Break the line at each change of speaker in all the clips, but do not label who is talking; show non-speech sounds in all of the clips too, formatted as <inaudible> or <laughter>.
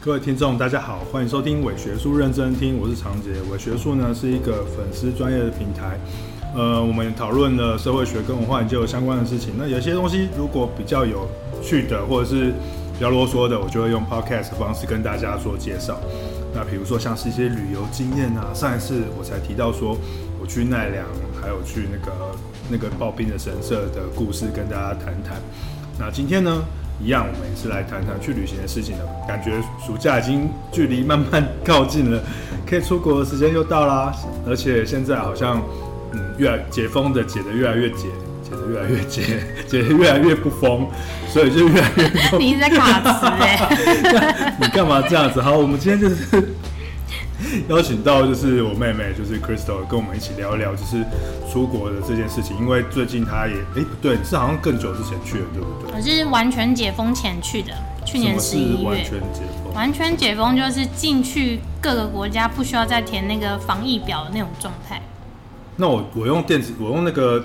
各位听众，大家好，欢迎收听伪学术认真听，我是常杰。伪学术呢是一个粉丝专业的平台，呃，我们讨论了社会学跟文化研究相关的事情。那有些东西如果比较有趣的，或者是比较啰嗦的，我就会用 podcast 的方式跟大家做介绍。那比如说像是一些旅游经验啊，上一次我才提到说我去奈良，还有去那个那个刨冰的神社的故事，跟大家谈谈。那今天呢？一样，我们也是来谈谈去旅行的事情的。感觉暑假已经距离慢慢靠近了，<laughs> 可以出国的时间又到啦。而且现在好像，嗯，越来解封的解得越来越解，解得越来越解，<laughs> 解得越来越不封，所以就越来越。<laughs>
你在卡词哎？
你干嘛这样子？好，我们今天就是。<laughs> 邀请到就是我妹妹，就是 Crystal，跟我们一起聊一聊，就是出国的这件事情。因为最近她也，哎，不对，是好像更久之前去的，对不对？
我是完全解封前去的，去年十一月。
完全解封。
完全解封就是进去各个国家不需要再填那个防疫表的那种状态。
那我我用电子，我用那个。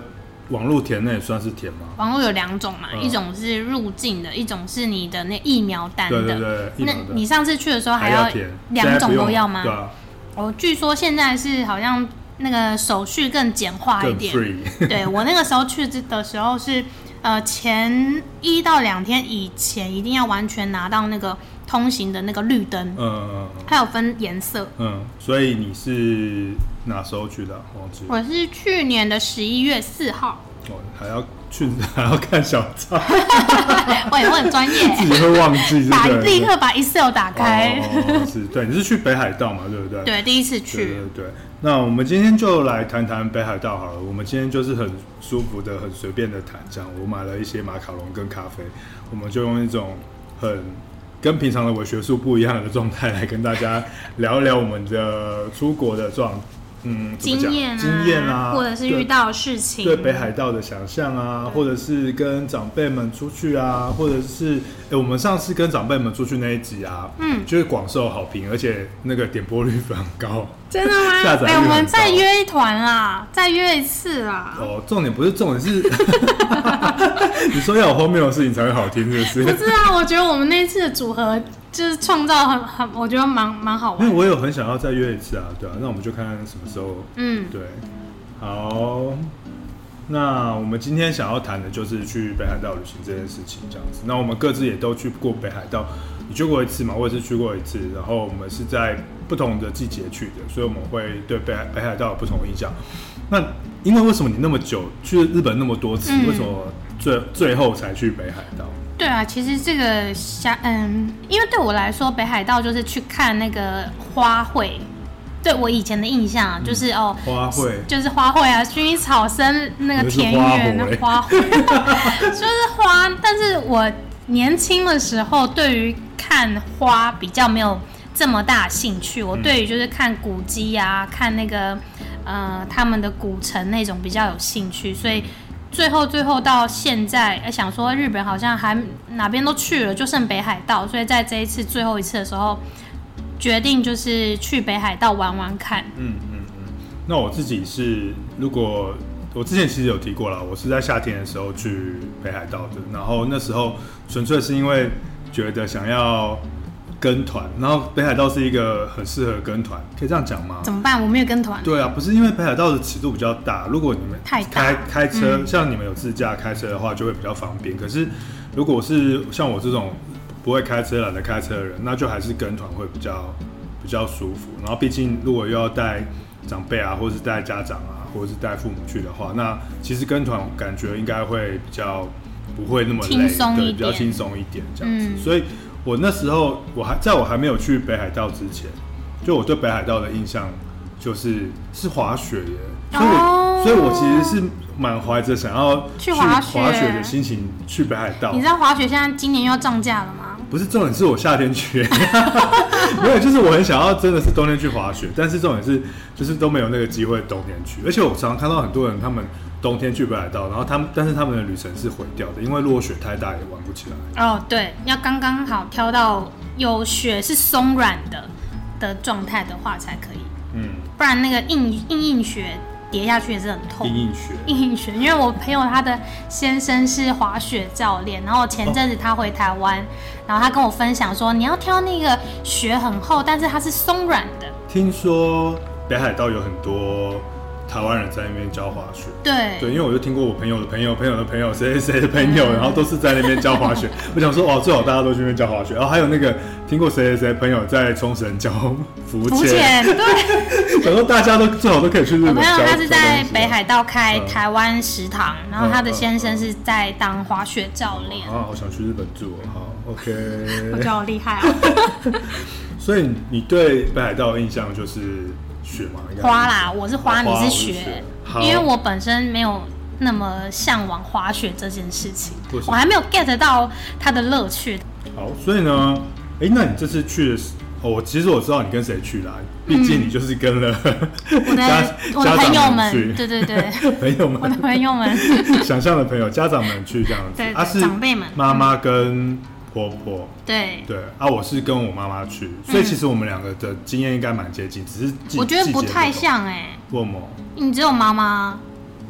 网络填那也算是填吗？
网络有两种嘛，嗯、一种是入境的，一种是你的那疫苗单的。
对对对，
那你上次去的时候还要两种都要吗？
对啊。
哦，据说现在是好像那个手续更简化一点。<laughs> 对，我那个时候去的时候是，呃，前一到两天以前一定要完全拿到那个通行的那个绿灯。嗯嗯嗯。还有分颜色。
嗯，所以你是。哪时候去的？忘记。
我是去年的十一月四号。
哦，还要去，<laughs> 还要看小照。<laughs>
我也我很专业。<laughs>
自己会忘记，
打立刻把 Excel 打开。
哦，是对，你是去北海道嘛？对不对？
对，第一次去。
对对对。那我们今天就来谈谈北海道好了。我们今天就是很舒服的、很随便的谈，这样。我买了一些马卡龙跟咖啡，我们就用一种很跟平常的伪学术不一样的状态来跟大家聊一聊我们的出国的状。嗯，
经验啊，
经验啊，
或者是遇到的事情，
对，对北海道的想象啊，或者是跟长辈们出去啊，或者是，哎、欸，我们上次跟长辈们出去那一集啊，嗯，就是广受好评，而且那个点播率非常高，
真的吗？哎、欸，我们再约一团啦，再约一次啦。
哦，重点不是重点 <laughs> 是，<laughs> 你说要有后面的事情才会好听，是不是？
不是啊，我觉得我们那次的组合。就是创造很很，我觉得蛮蛮好玩。
因为我有很想要再约一次啊，对啊，那我们就看看什么时候。嗯，对，好。那我们今天想要谈的就是去北海道旅行这件事情，这样子。那我们各自也都去过北海道，你去过一次嘛？我也是去过一次。然后我们是在不同的季节去的，所以我们会对北海北海道有不同的印象。那因为为什么你那么久去日本那么多次，嗯、为什么最最后才去北海道？
对啊，其实这个像嗯，因为对我来说，北海道就是去看那个花卉。对我以前的印象，嗯、就是哦，
花卉
就是花卉啊，薰衣草生那个田园的花卉，<laughs> 就是花。但是我年轻的时候，对于看花比较没有这么大兴趣。我对于就是看古迹啊，看那个呃他们的古城那种比较有兴趣，所以。最后，最后到现在，想说日本好像还哪边都去了，就剩北海道，所以在这一次最后一次的时候，决定就是去北海道玩玩看。嗯嗯
嗯。那我自己是，如果我之前其实有提过了，我是在夏天的时候去北海道的，然后那时候纯粹是因为觉得想要。跟团，然后北海道是一个很适合跟团，可以这样讲吗？
怎么办？我没有跟团。
对啊，不是因为北海道的尺度比较大，如果你们开开开车，嗯、像你们有自驾开车的话，就会比较方便。可是如果是像我这种不会开车、懒得开车的人，那就还是跟团会比较比较舒服。然后毕竟如果又要带长辈啊，或者是带家长啊，或者是带父母去的话，那其实跟团感觉应该会比较不会那么累，对，比较轻松一点这样子。嗯、所以。我那时候，我还在我还没有去北海道之前，就我对北海道的印象就是是滑雪耶，所以我，所以我其实是满怀着想要去滑雪的心情去北海道。
你知道滑雪现在今年又要涨价了吗？
不是，重点是我夏天去，<laughs> 没有，就是我很想要真的是冬天去滑雪，但是重点是就是都没有那个机会冬天去，而且我常常看到很多人他们。冬天去北海道，然后他们，但是他们的旅程是毁掉的，因为落雪太大也玩不起来。
哦，对，要刚刚好挑到有雪是松软的的状态的话才可以。嗯，不然那个硬硬硬雪跌下去也是很痛。
硬硬雪，
硬硬雪。因为我朋友他的先生是滑雪教练，然后前阵子他回台湾，哦、然后他跟我分享说，你要挑那个雪很厚，但是它是松软的。
听说北海道有很多。台湾人在那边教滑雪，
对
对，因为我就听过我朋友的朋友朋友的朋友谁谁谁的朋友，然后都是在那边教滑雪。<laughs> 我想说，哦，最好大家都去那边教滑雪。然后还有那个听过谁谁谁朋友在冲绳教浮潜，对，<laughs> 想说大家都最好都可以去日本教。我朋友
他是在北海道开台湾食堂，然后他的先生是在当滑雪教练。
啊，我想去日本住，好，OK。<laughs>
我觉得好厉害啊！
所以你对北海道的印象就是？
花啦，我是花，你是雪，因为我本身没有那么向往滑雪这件事情，我还没有 get 到它的乐趣。
好，所以呢，哎，那你这次去的是，哦，我其实我知道你跟谁去啦，毕竟你就是跟了
我的我的朋友们，对对对，<laughs>
朋友们，
我的朋友们，
想象的朋友，家长们去这样子，
对，啊是长辈们，
妈妈跟。婆婆
对
对啊，我是跟我妈妈去，所以其实我们两个的经验应该蛮接近，只是
我觉得不太像哎。
为什么？
你只有妈妈，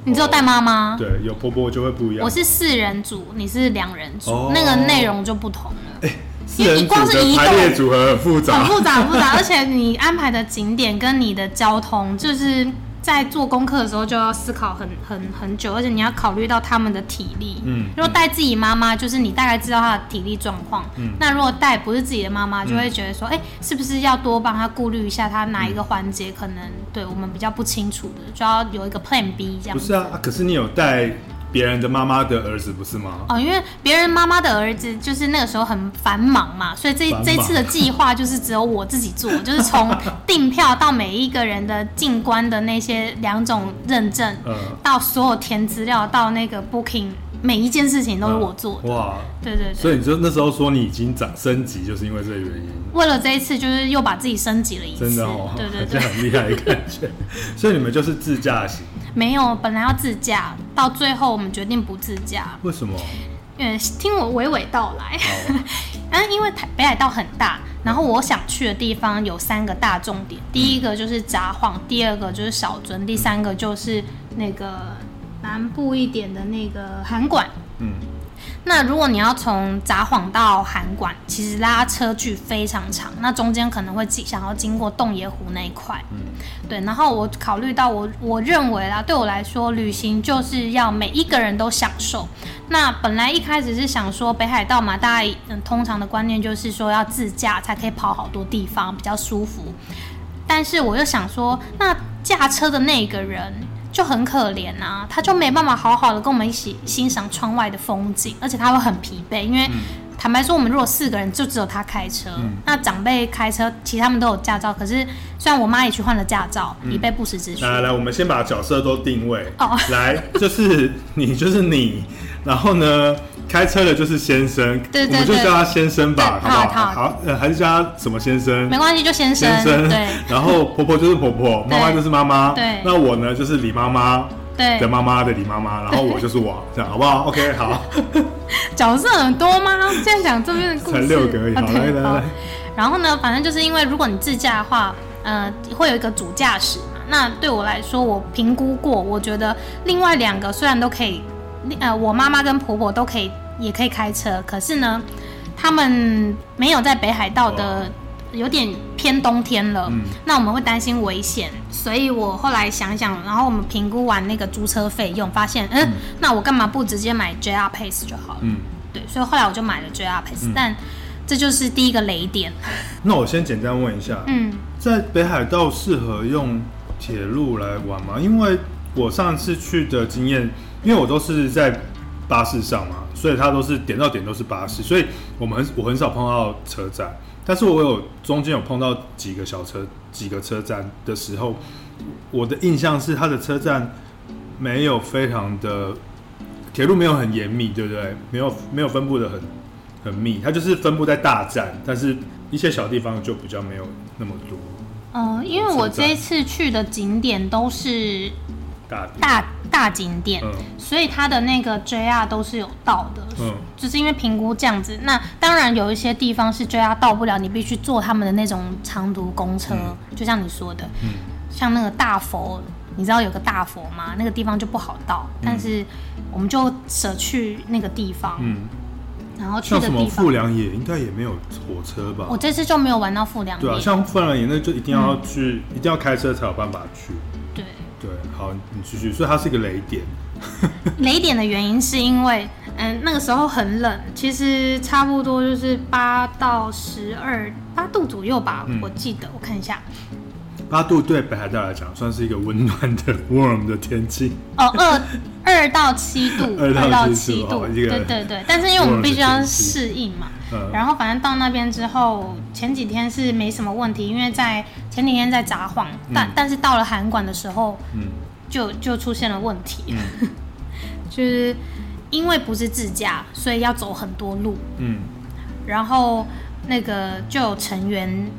你只有带妈妈，
对，有婆婆就会不一样。
我是四人组，你是两人组，那个内容就不同了。哎，
四人组的排列组合很复杂，
很复杂，很复杂，而且你安排的景点跟你的交通就是。在做功课的时候就要思考很很很久，而且你要考虑到他们的体力。嗯，如果带自己妈妈，就是你大概知道她的体力状况。嗯，那如果带不是自己的妈妈，就会觉得说，哎、嗯欸，是不是要多帮她顾虑一下，她哪一个环节可能对我们比较不清楚的，就要有一个 Plan B 这样。
不是啊，可是你有带。别人的妈妈的儿子不是吗？
哦，因为别人妈妈的儿子就是那个时候很繁忙嘛，所以这这次的计划就是只有我自己做，<laughs> 就是从订票到每一个人的进关的那些两种认证，嗯、到所有填资料，到那个 booking。每一件事情都是我做的。哇，对对对，
所以你就那时候说你已经涨升级，就是因为这个原因。
为了这一次，就是又把自己升级了一次。
真的哦，
对对对，
很厉害的感觉。所以你们就是自驾型？
没有，本来要自驾，到最后我们决定不自驾。
为什么？
因为听我娓娓道来。啊，<laughs> 因为台北海道很大，然后我想去的地方有三个大重点，第一个就是札幌，第二个就是小樽，第三个就是那个。南部一点的那个函馆，嗯，那如果你要从札幌到函馆，其实拉车距非常长，那中间可能会经想要经过洞爷湖那一块，嗯，对，然后我考虑到我我认为啦，对我来说，旅行就是要每一个人都享受。那本来一开始是想说北海道嘛，大家嗯通常的观念就是说要自驾才可以跑好多地方，比较舒服。但是我又想说，那驾车的那个人。就很可怜啊，他就没办法好好的跟我们一起欣赏窗外的风景，而且他会很疲惫，因为、嗯、坦白说，我们如果四个人就只有他开车，嗯、那长辈开车，其他们都有驾照，可是虽然我妈也去换了驾照，以备不时之需。来来来，
我们先把角色都定位哦，来，就是你就是你，然后呢？开车的就是先生，对对对，我们就叫他先生吧，好不好？好，呃，还是叫他什么先生？
没关系，就先生。先生，对。<laughs>
然后婆婆就是婆婆，妈妈就是妈妈，对。那我呢，就是李妈妈，对的妈妈的李妈妈，<laughs> 然后我就是我，这样好不好？OK，好。<laughs>
角色很多吗？现在讲这边的故事，
才六个而已，好，来来来。
然后呢，反正就是因为如果你自驾的话，呃，会有一个主驾驶嘛。那对我来说，我评估过，我觉得另外两个虽然都可以。呃，我妈妈跟婆婆都可以，也可以开车，可是呢，他们没有在北海道的，有点偏冬天了，嗯、那我们会担心危险，所以我后来想想，然后我们评估完那个租车费用，发现，嗯，嗯那我干嘛不直接买 JR Pace 就好了？嗯，对，所以后来我就买了 JR Pace，嗯、但这就是第一个雷点。
那我先简单问一下，嗯，在北海道适合用铁路来玩吗？因为我上次去的经验。因为我都是在巴士上嘛，所以它都是点到点都是巴士，所以我们很我很少碰到车站，但是我有中间有碰到几个小车几个车站的时候，我的印象是它的车站没有非常的铁路没有很严密，对不对？没有没有分布的很很密，它就是分布在大站，但是一些小地方就比较没有那么多。
嗯、呃，因为我这一次去的景点都是大大。大景点，嗯、所以它的那个 JR 都是有到的，嗯，就是因为评估这样子。那当然有一些地方是 JR 到不了，你必须坐他们的那种长途公车，嗯、就像你说的，嗯，像那个大佛你知道有个大佛吗？那个地方就不好到，嗯、但是我们就舍去那个地方。嗯。然后去的地方，
像什么富良野应该也没有火车吧？
我这次就没有玩到富良野。
对啊，像富良野那就一定要去，嗯、一定要开车才有办法去。你继续。所以它是一个雷点。<laughs>
雷点的原因是因为，嗯，那个时候很冷，其实差不多就是八到十二八度左右吧，嗯、我记得，我看一下。
八度对北海道来讲算是一个温暖的 warm 的天气
哦，二 <laughs> 二到七度，二到七度，对对对。但是因为我们必须要适应嘛，然后反正到那边之后，前几天是没什么问题，因为在前几天在札幌，但但是到了函馆的时候，就就出现了问题，<laughs> 就是因为不是自驾，所以要走很多路，嗯，然后那个就有成员。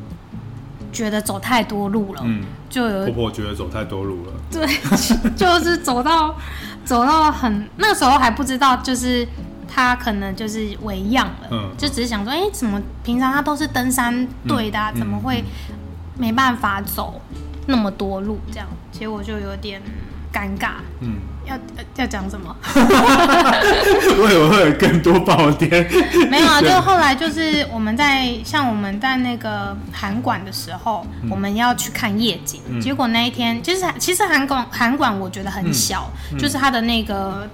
觉得走太多路了，嗯，就有
婆婆觉得走太多路了，
对，<laughs> 就是走到走到很那时候还不知道，就是他可能就是违样了，嗯，就只是想说，哎、欸，怎么平常他都是登山队的、啊，嗯、怎么会没办法走那么多路这样？结果就有点尴尬，嗯。要要讲什么？
我 <laughs> 以为会有更多爆点。<laughs>
没有啊，就后来就是我们在像我们在那个韩馆的时候，嗯、我们要去看夜景。嗯、结果那一天，就是其实韩馆韩馆我觉得很小，就是它的那个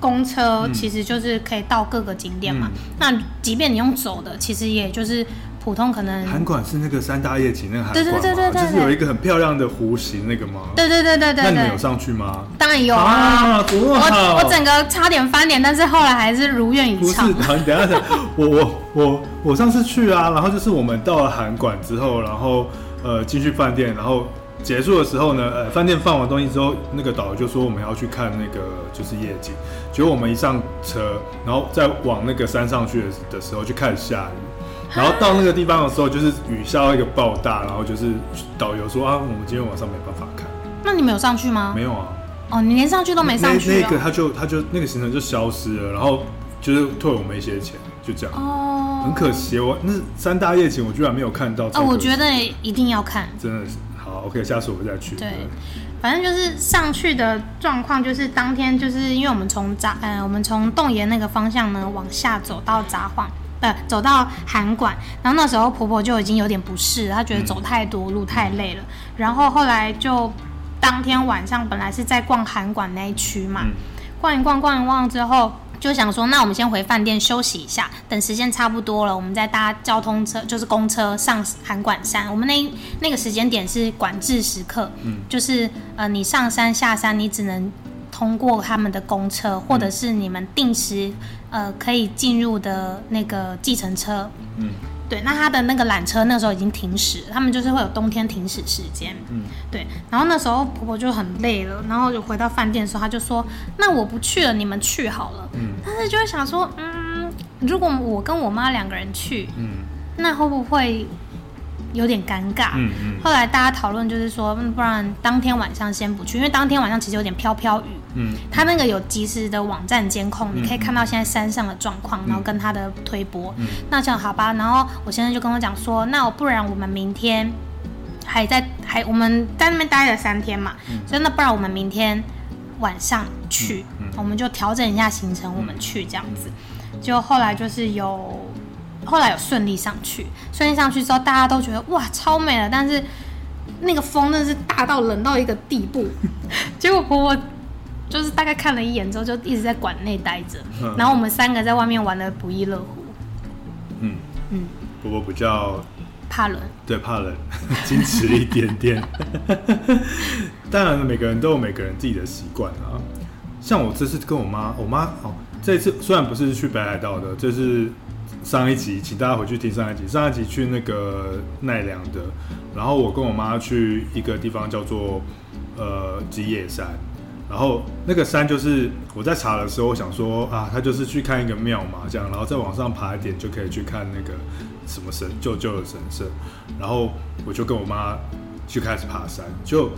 公车其实就是可以到各个景点嘛。嗯、那即便你用走的，其实也就是。普通可能
韩馆是那个三大夜景那个韩馆，对对对对对，就是有一个很漂亮的弧形那个吗？
对对对对对。
那你们有上去吗？
当然有啊！我我整个差点翻脸，但是后来还是如愿以偿。不是，
好，你等一下等，<laughs> 我我我我上次去啊，然后就是我们到了韩馆之后，然后呃进去饭店，然后结束的时候呢，呃饭店放完东西之后，那个导游就说我们要去看那个就是夜景，结果我们一上车，然后再往那个山上去的的时候，就开始下雨。然后到那个地方的时候，就是雨下到一个爆大，然后就是导游说啊，我们今天晚上没办法看。
那你们有上去吗？
没有啊。
哦，你连上去都没上去。
那那个他就他就那个行程就消失了，然后就是退我们一些钱，就这样。哦。很可惜，我那三大夜景我居然没有看到。
哦，我觉得一定要看。
真的是好，OK，下次我们再去。
对，反正就是上去的状况，就是当天就是因为我们从札呃我们从洞爷那个方向呢往下走到札幌。呃，走到函馆，然后那时候婆婆就已经有点不适，她觉得走太多路太累了。嗯、然后后来就当天晚上本来是在逛函馆那一区嘛，嗯、逛一逛逛一逛之后，就想说那我们先回饭店休息一下，等时间差不多了，我们再搭交通车，就是公车上函馆山。我们那那个时间点是管制时刻，嗯，就是呃你上山下山你只能通过他们的公车，或者是你们定时。呃，可以进入的那个计程车，嗯，对，那他的那个缆车那时候已经停驶，他们就是会有冬天停驶时间，嗯，对，然后那时候婆婆就很累了，然后就回到饭店的时候，她就说：“那我不去了，你们去好了。”嗯，但是就会想说，嗯，如果我跟我妈两个人去，嗯，那会不会？有点尴尬，嗯嗯。后来大家讨论就是说，不然当天晚上先不去，因为当天晚上其实有点飘飘雨。嗯。他那个有及时的网站监控，你可以看到现在山上的状况，然后跟他的推播。嗯。那这样好吧，然后我先生就跟我讲说，那我不然我们明天还在还我们在那边待了三天嘛，所以那不然我们明天晚上去，我们就调整一下行程，我们去这样子。就后来就是有。后来有顺利上去，顺利上去之后，大家都觉得哇超美了，但是那个风真的是大到冷到一个地步。<laughs> 结果婆婆就是大概看了一眼之后，就一直在馆内待着，嗯、然后我们三个在外面玩的不亦乐乎。
嗯嗯，不过比较
怕冷，
对，怕冷，<laughs> 矜持一点点。<laughs> 当然，每个人都有每个人自己的习惯啊。像我这次跟我妈，我妈哦，这次虽然不是去北海道的，这是。上一集，请大家回去听上一集。上一集去那个奈良的，然后我跟我妈去一个地方叫做呃吉野山，然后那个山就是我在查的时候，我想说啊，他就是去看一个庙嘛，这样，然后再往上爬一点就可以去看那个什么神旧旧的神社，然后我就跟我妈去开始爬山，就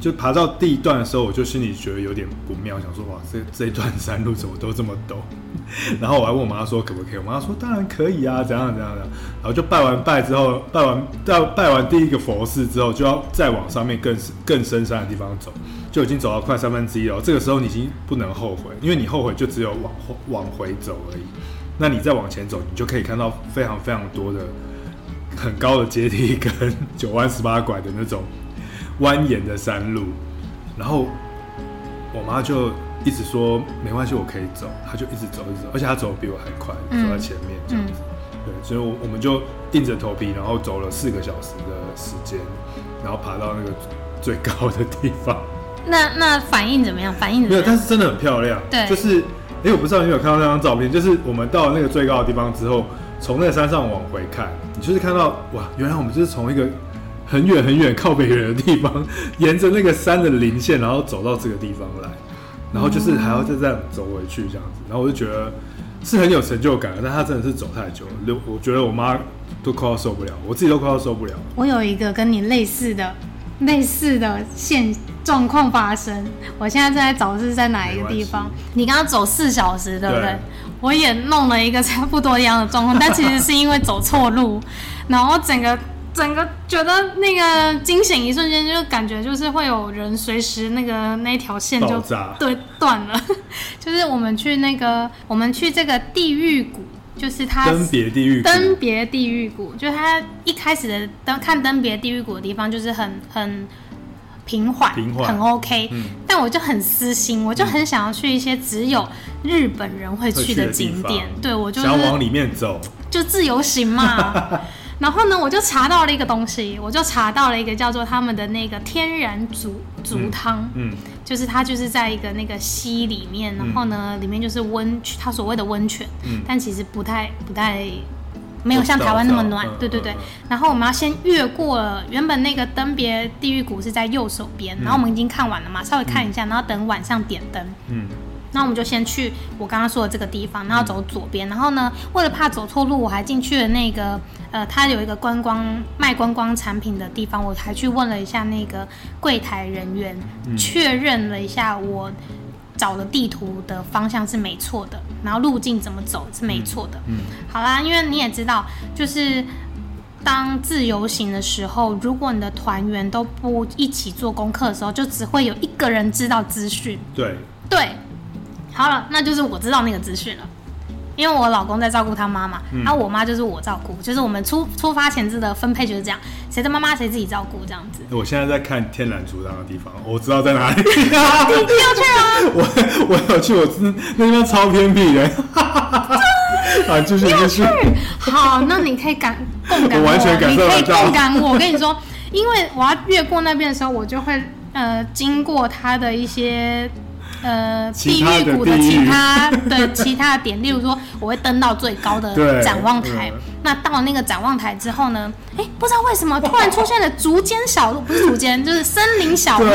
就爬到第一段的时候，我就心里觉得有点不妙，想说哇，这这一段山路怎么都这么陡。<laughs> 然后我还问我妈说可不可以，我妈说当然可以啊，怎样怎样的。然后就拜完拜之后，拜完到拜完第一个佛寺之后，就要再往上面更更深山的地方走，就已经走到快三分之一了。这个时候你已经不能后悔，因为你后悔就只有往后往回走而已。那你再往前走，你就可以看到非常非常多的很高的阶梯跟九弯十八拐的那种蜿蜒的山路。然后我妈就。一直说没关系，我可以走，她就一直走，一直走，而且她走的比我还快，走在前面这样子。嗯、对，所以，我我们就硬着头皮，然后走了四个小时的时间，然后爬到那个最高的地方。
那那反应怎么样？反应怎么样？没有，
但是真的很漂亮。
对，
就是，哎，我不知道你有没有看到那张照片，就是我们到了那个最高的地方之后，从那个山上往回看，你就是看到哇，原来我们就是从一个很远很远靠北远的地方，沿着那个山的零线，然后走到这个地方来。然后就是还要再这样走回去这样子，然后我就觉得是很有成就感的，但他真的是走太久了，我觉得我妈都快要受不了，我自己都快要受不了。
我有一个跟你类似的、类似的现状况发生，我现在正在找是在哪一个地方。你刚刚走四小时，对不对？对。我也弄了一个差不多一样的状况，<laughs> 但其实是因为走错路，然后整个。整个觉得那个惊醒一瞬间，就感觉就是会有人随时那个那条线就对断了。<laughs> 就是我们去那个，我们去这个地狱谷，就是它
登别地狱
登别地狱谷，就是它一开始的登看登别地狱谷的地方，就是很很平缓，很 OK。嗯。但我就很私心，我就很想要去一些只有日本人会去的景点。对，我就
想往里面走，
就自由行嘛。<laughs> 然后呢，我就查到了一个东西，我就查到了一个叫做他们的那个天然竹竹汤，嗯，嗯，就是它就是在一个那个溪里面，然后呢，里面就是温泉，它所谓的温泉，嗯，但其实不太不太没有像台湾那么暖，对对对。然后我们要先越过了，原本那个登别地狱谷是在右手边，然后我们已经看完了嘛，稍微看一下，然后等晚上点灯，嗯。那我们就先去我刚刚说的这个地方，然后走左边。然后呢，为了怕走错路，我还进去了那个呃，他有一个观光卖观光产品的地方，我还去问了一下那个柜台人员，确认了一下我找的地图的方向是没错的，然后路径怎么走是没错的。嗯，好啦，因为你也知道，就是当自由行的时候，如果你的团员都不一起做功课的时候，就只会有一个人知道资讯。
对
对。好了，那就是我知道那个资讯了，因为我老公在照顾他妈妈，嗯、然后我妈就是我照顾，就是我们出出发前置的分配就是这样，谁的妈妈谁自己照顾这样子。
我现在在看天然竹汤的地方，我知道在哪里。
你要去啊？<laughs>
我我有去，我是那地方超偏僻的。<laughs> 啊，就是
要去。好，那你可以感共感
我，我完全感受到。
你可以共感我，我跟你说，因为我要越过那边的时候，我就会呃经过他的一些。呃，地狱谷的其他的其他的点，例如说，我会登到最高的 <laughs> 展望台。那到那个展望台之后呢，不知道为什么突然出现了竹间小路，不是竹间，<laughs> 就是森林小路。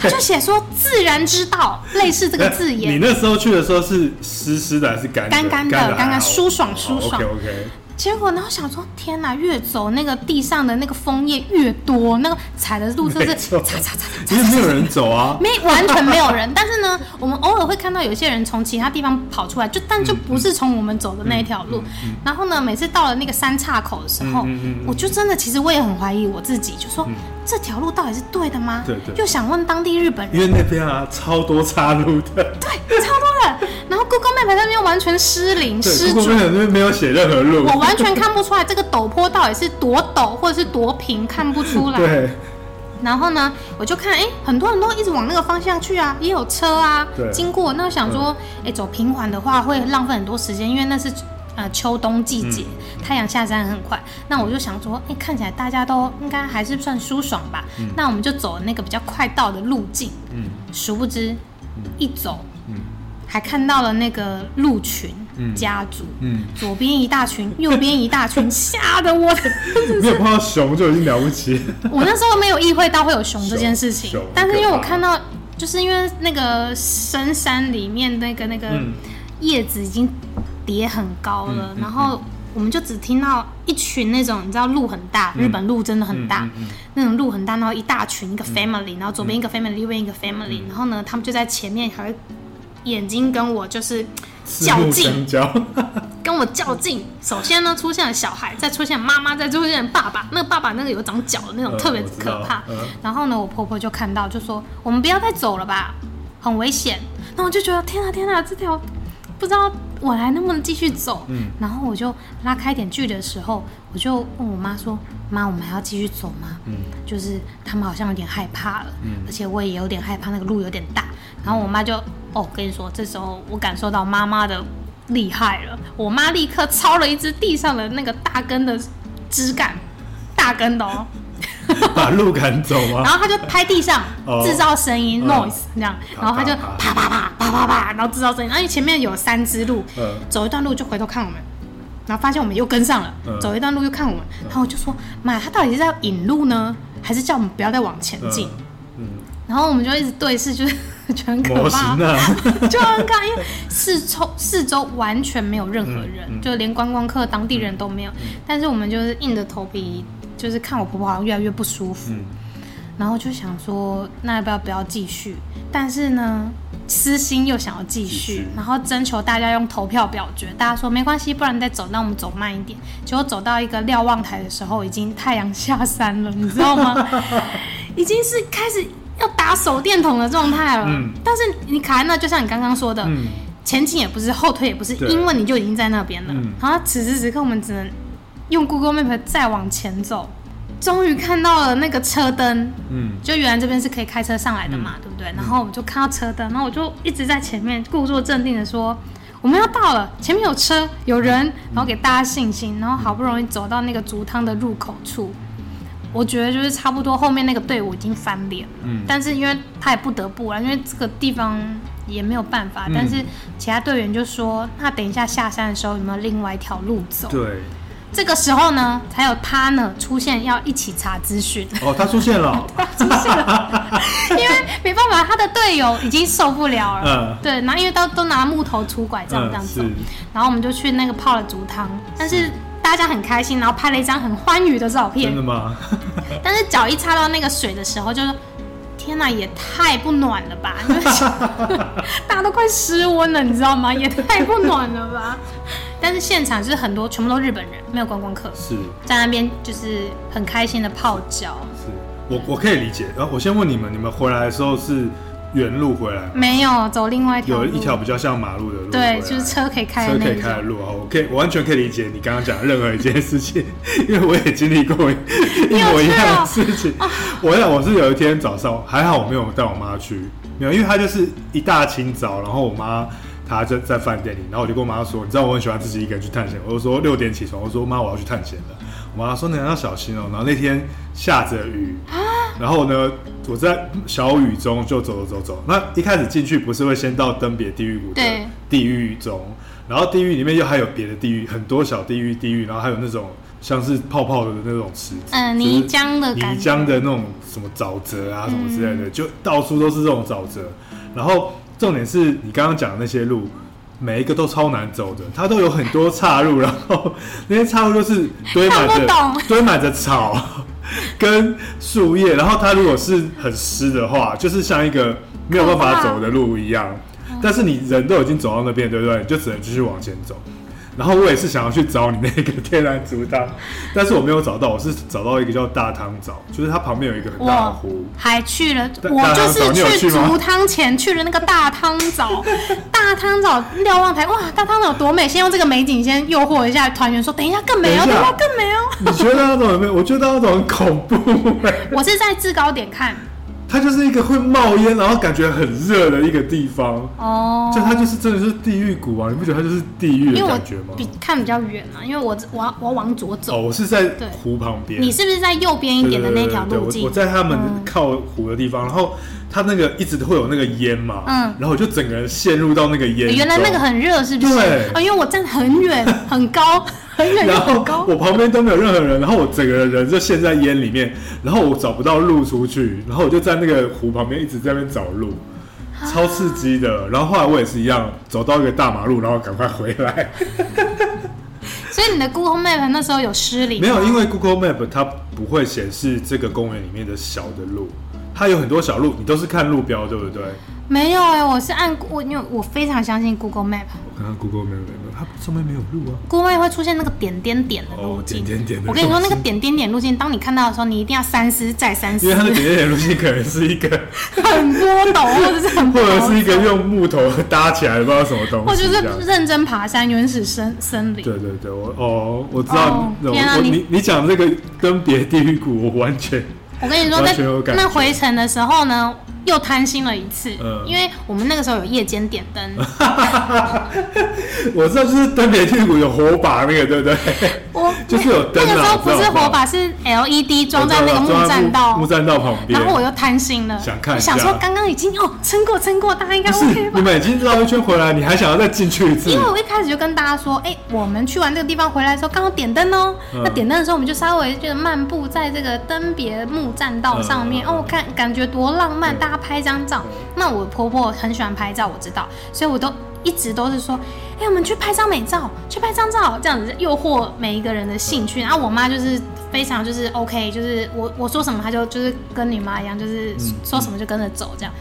他就写说自然之道，类似这个字眼。
你那时候去的时候是湿湿的还是干
干干的？干干舒爽舒爽。
OK OK。
结果然后想说，天哪，越走那个地上的那个枫叶越多，那个踩的路就是擦擦擦擦，
因为没有人走啊，
没完全没有人。但是呢，我们偶尔会看到有些人从其他地方跑出来，就但就不是从我们走的那一条路。然后呢，每次到了那个三岔口的时候，我就真的其实我也很怀疑我自己，就说这条路到底是对的吗？对对。又想问当地日本人，
因为那边啊超多岔路的，
对，超多的。然后 Google Map 那边完全失灵失准，
那边没有写任何路，
我完全看不出来这个陡坡到底是多陡或者是多平，看不出来。<laughs> 对。然后呢，我就看，哎，很多人都一直往那个方向去啊，也有车啊经过。那我想说，哎，走平缓的话会浪费很多时间，因为那是呃秋冬季节，太阳下山很快。那我就想说，哎，看起来大家都应该还是算舒爽吧。那我们就走那个比较快到的路径。嗯。殊不知，一走。还看到了那个鹿群家族，嗯，左边一大群，右边一大群，<laughs> 吓得我，<laughs> <laughs>
没有碰到熊就已经了不起。
我那时候没有意会到会有熊这件事情，但是因为我看到，就是因为那个深山里面那个那个叶子已经叠很高了，然后我们就只听到一群那种，你知道鹿很大，日本鹿真的很大，那种鹿很大，然后一大群一个 family，然后左边一个 family，右边一个 family，然后呢，他们就在前面还会。眼睛跟我就是较劲，<laughs> 跟我较劲。首先呢，出现了小孩，再出现妈妈，再出现爸爸。那个爸爸那个有长脚的那种，特别可怕。然后呢，我婆婆就看到，就说：“我们不要再走了吧，很危险。”那我就觉得天啊天啊，这条不知道我还能不能继续走。嗯。然后我就拉开一点距离的时候，我就问我妈说：“妈，我们还要继续走吗？”嗯。就是他们好像有点害怕了。嗯。而且我也有点害怕，那个路有点大。然后我妈就哦，跟你说，这时候我感受到妈妈的厉害了。我妈立刻抄了一只地上的那个大根的枝干，大根的哦，<laughs>
把路赶走吗？
然后他就拍地上制造声音、哦、noise 这样，然后他就啪啪啪啪啪啪，然后制造声音。然后前面有三只鹿，走一段路就回头看我们，然后发现我们又跟上了，走一段路又看我们，然后我就说妈，他到底是在引路呢，还是叫我们不要再往前进？嗯，然后我们就一直对视，就是。很可怕，<laughs> 就很看，因为四周四周完全没有任何人，嗯嗯、就连观光客、当地人都没有。嗯、但是我们就是硬着头皮，就是看我婆婆好像越来越不舒服，嗯、然后就想说，那要不要不要继续？但是呢，私心又想要继续，然后征求大家用投票表决。大家说没关系，不然你再走，那我们走慢一点。结果走到一个瞭望台的时候，已经太阳下山了，你知道吗？<laughs> 已经是开始。要打手电筒的状态了，嗯、但是你卡在那，就像你刚刚说的，嗯、前进也不是，后退也不是，因为你就已经在那边了。嗯、然后此时此刻，我们只能用 Google Map 再往前走，终于看到了那个车灯。嗯，就原来这边是可以开车上来的嘛，嗯、对不对？然后我们就看到车灯，然后我就一直在前面故作镇定的说：“我们要到了，前面有车有人。”然后给大家信心，然后好不容易走到那个竹汤的入口处。我觉得就是差不多，后面那个队伍已经翻脸了。嗯，但是因为他也不得不啊，因为这个地方也没有办法。嗯、但是其他队员就说：“那等一下下山的时候有没有另外一条路走？”对，这个时候呢，才有他呢出现，要一起查资讯。
哦，他出现了，
他出现了，因为没办法，他的队友已经受不了了。嗯，对，然后因为都都拿木头拄拐这样这样子，嗯、然后我们就去那个泡了竹汤，但是。大家很开心，然后拍了一张很欢愉的照片。
真的吗？<laughs>
但是脚一插到那个水的时候，就说：“天哪，也太不暖了吧！” <laughs> 大家都快失温了，你知道吗？也太不暖了吧！但是现场是很多，全部都日本人，没有观光客，是在那边就是很开心的泡脚。
是我我可以理解。然后我先问你们，你们回来的时候是？原路回来
没有走另外一条，
有一条比较像马路的路，
对，就是车可以开的，
车可以开的路。我可以，我完全可以理解你刚刚讲的任何一件事情，因为我也经历过一 <laughs> 模一样的事情。我想我是有一天早上，还好我没有带我妈去，没有，因为她就是一大清早，然后我妈她在在饭店里，然后我就跟我妈说，你知道我很喜欢自己一个人去探险，我就说六点起床，我说妈我要去探险了，我妈说你要小心哦、喔，然后那天下着雨。然后呢，我在小雨中就走走走走。那一开始进去不是会先到登别地狱谷的地狱中，然后地狱里面又还有别的地狱，很多小地狱地狱，然后还有那种像是泡泡的那种池子，
嗯，泥浆的
泥浆的那种什么沼泽啊什么之类的，嗯、就到处都是这种沼泽。然后重点是你刚刚讲的那些路，每一个都超难走的，它都有很多岔路，然后那些岔路都是堆满着 <laughs> 堆满着草。<laughs> 跟树叶，然后它如果是很湿的话，就是像一个没有办法走的路一样。但是你人都已经走到那边，对不对？你就只能继续往前走。然后我也是想要去找你那个天然竹汤，但是我没有找到，我是找到一个叫大汤沼，就是它旁边有一个很大的湖。
还去了，我就是去竹汤前去了那个大汤沼。<laughs> 大汤沼瞭望台，哇，大汤沼多美！先用这个美景先诱惑一下团员，说等一下更美哦，等一下更美哦。
你觉得大汤沼有没有？我觉得大汤沼很恐怖。<laughs>
我是在制高点看。
它就是一个会冒烟，然后感觉很热的一个地方哦。就它就是真的是地狱谷啊！你不觉得它就是地狱的感觉吗？
比看比较远啊，因为我我要我要往左走。
哦，我是在湖旁边。
你是不是在右边一点的那条路径？
我我在他们靠湖的地方，然后它那个一直会有那个烟嘛，嗯，然后我就整个人陷入到那个烟。
原来那个很热，是不是？
对
啊，因为我站很远很高。很远又很高，
我旁边都没有任何人，然后我整个人就陷在烟里面，然后我找不到路出去，然后我就在那个湖旁边一直在那边找路，超刺激的。然后后来我也是一样，走到一个大马路，然后赶快回来。<laughs>
所以你的 Google Map 那时候有失灵？<laughs>
没有，因为 Google Map 它不会显示这个公园里面的小的路，它有很多小路，你都是看路标，对不对？
没有哎、欸，我是按我，因为我非常相信 Google Map。
我看看 Google Map，它上面没有路啊。
Google Map 会出现那个点点点的路径。
哦，点点点。
我跟你说，那个点点点路径，当你看到的时候，你一定要三思再三思。
因为它的点点点路径 <laughs> 可能是一个
很多陡，或者是很或
者是一个用木头搭起来的，不知道什么东西。
或者是认真爬山，原始森森林。
对对对，我哦，我知道。
哦、天啊，
你你你讲这个登别地狱谷，我完全。
我跟你说，那那回程的时候呢，又贪心了一次，嗯、因为我们那个时候有夜间点灯。<laughs>
我知道，就是登别地狱谷有火把那个，对不对？<laughs> 我 <laughs> 就是有灯。那
个时候不是火把，是 LED 装在那个木栈道
木栈道旁边。
然后我又贪心了，
想看，
想说刚刚已经哦撑过撑过，大家应该 OK 吧？
你们已经绕一圈回来，你还想要再进去一次？
因为我一开始就跟大家说，哎、欸，我们去完这个地方回来的时候，刚好点灯哦。嗯、那点灯的时候，我们就稍微就漫步在这个登别木栈道上面，嗯、哦，我看感觉多浪漫，大家拍张照。那我婆婆很喜欢拍照，我知道，所以我都一直都是说，哎、欸，我们去拍张美照，去拍张照，这样子诱惑每一个人的兴趣。然后我妈就是非常就是 OK，就是我我说什么，她就就是跟你妈一样，就是说什么就跟着走这样。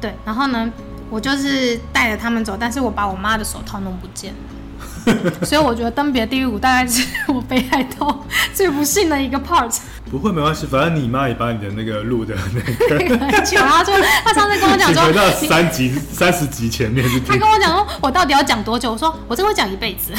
对，然后呢，我就是带着他们走，但是我把我妈的手套弄不见了。<laughs> 所以我觉得登别地狱谷大概是 <laughs> 我北海道最不幸的一个 part。
不会，没关系，反正你妈也把你的那个录的那个，
然后就他上次跟我讲说，
回到三集三十集前面去听。
他跟我讲说，我到底要讲多久？我说我真会讲一辈子。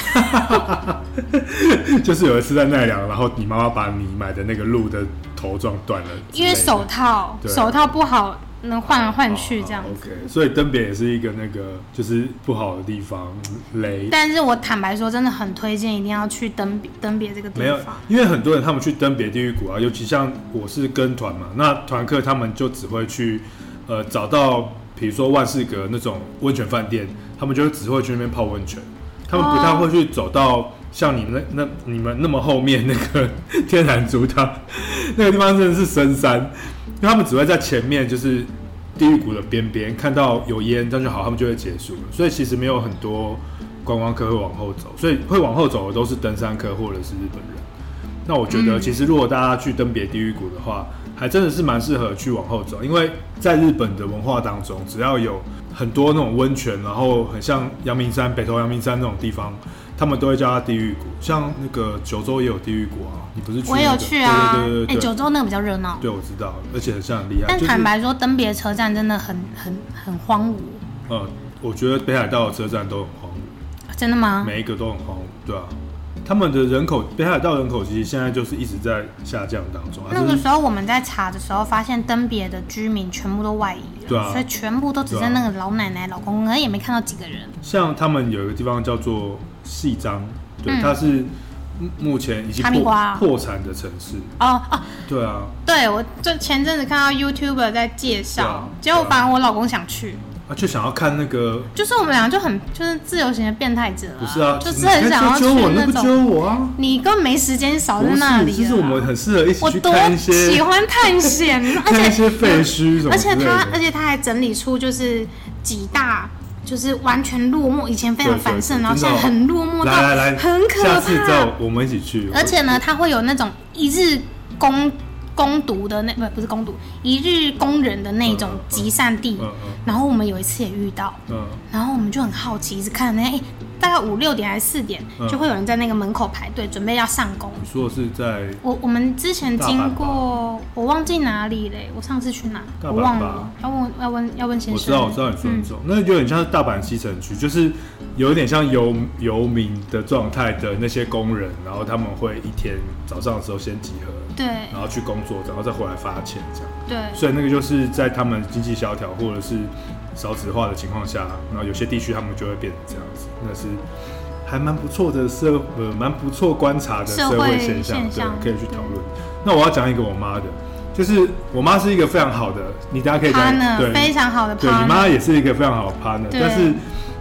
<laughs>
就是有一次在奈良，然后你妈妈把你买的那个鹿的头撞断了，
因为手套手套不好。能换来换去这样子。
Oh, OK，所以登别也是一个那个就是不好的地方，雷。
但是我坦白说，真的很推荐一定要去登别登别这个地方。没有，
因为很多人他们去登别地狱谷啊，尤其像我是跟团嘛，那团客他们就只会去呃找到，比如说万事阁那种温泉饭店，他们就只会去那边泡温泉，他们不太会去走到像你们那那你们那么后面那个 <laughs> 天然竹汤，那个地方真的是深山。因为他们只会在前面，就是地狱谷的边边看到有烟，这样就好，他们就会结束了。所以其实没有很多观光客会往后走，所以会往后走的都是登山客或者是日本人。那我觉得，其实如果大家去登别地狱谷的话，还真的是蛮适合去往后走，因为在日本的文化当中，只要有很多那种温泉，然后很像阳明山、北投阳明山那种地方。他们都会叫它地狱谷，像那个九州也有地狱谷啊，你不是去、那个？
我有去啊，
对对。哎、欸，
九州那个比较热闹。
对，我知道，而且很像很厉害。
但坦白说，登别车站真的很很很荒芜。
呃，我觉得北海道的车站都很荒芜。
真的吗？
每一个都很荒芜，对啊。他们的人口，北海道人口其实现在就是一直在下降当中。
那个时候我们在查的时候，发现登别的居民全部都外移了，对啊，所以全部都只剩那个老奶奶、老公公，也没看到几个人。
像他们有一个地方叫做细张，对，嗯、它是目前已经破破产的城市。哦哦，对啊，
对，我就前阵子看到 YouTuber 在介绍，啊、结果反而我老公想去。
啊，就想要看那个，
就是我们俩就很就是自由型的变态者，
不是啊，
就是很想要去那种。
揪我啊！
你根本没时间，扫在那里。
其实我们很适合一起去看一些，
喜欢探险，<laughs> 而且
一些废墟什么。
而且他，而且他还整理出就是几大，就是完全落寞，以前非常繁盛，然后现在很落寞到很可怕。
下次叫我们一起去。
而且呢，它会有那种一日公。工读的那不不是攻读，一日工人的那种集散地，然后我们有一次也遇到，然后我们就很好奇，一直看那哎。大概五六点还是四点，嗯、就会有人在那个门口排队，准备要上工。
你说的是在？
我我们之前经过，我忘记哪里嘞。我上次去哪？我忘了。要问要问要问先生。
我知道我知道你说那种，嗯、那有点像是大阪西城区，就是有点像游游民的状态的那些工人，然后他们会一天早上的时候先集合，
对，
然后去工作，然后再回来发钱这样。
对，
所以那个就是在他们经济萧条或者是。少子化的情况下，然后有些地区他们就会变成这样子，那是还蛮不错的社呃蛮不错观察的社会现象，现象对，可以去讨论。那我要讲一个我妈的，就是我妈是一个非常好的，你大家可以
对非常好的
对你妈也是一个非常好的 partner，但是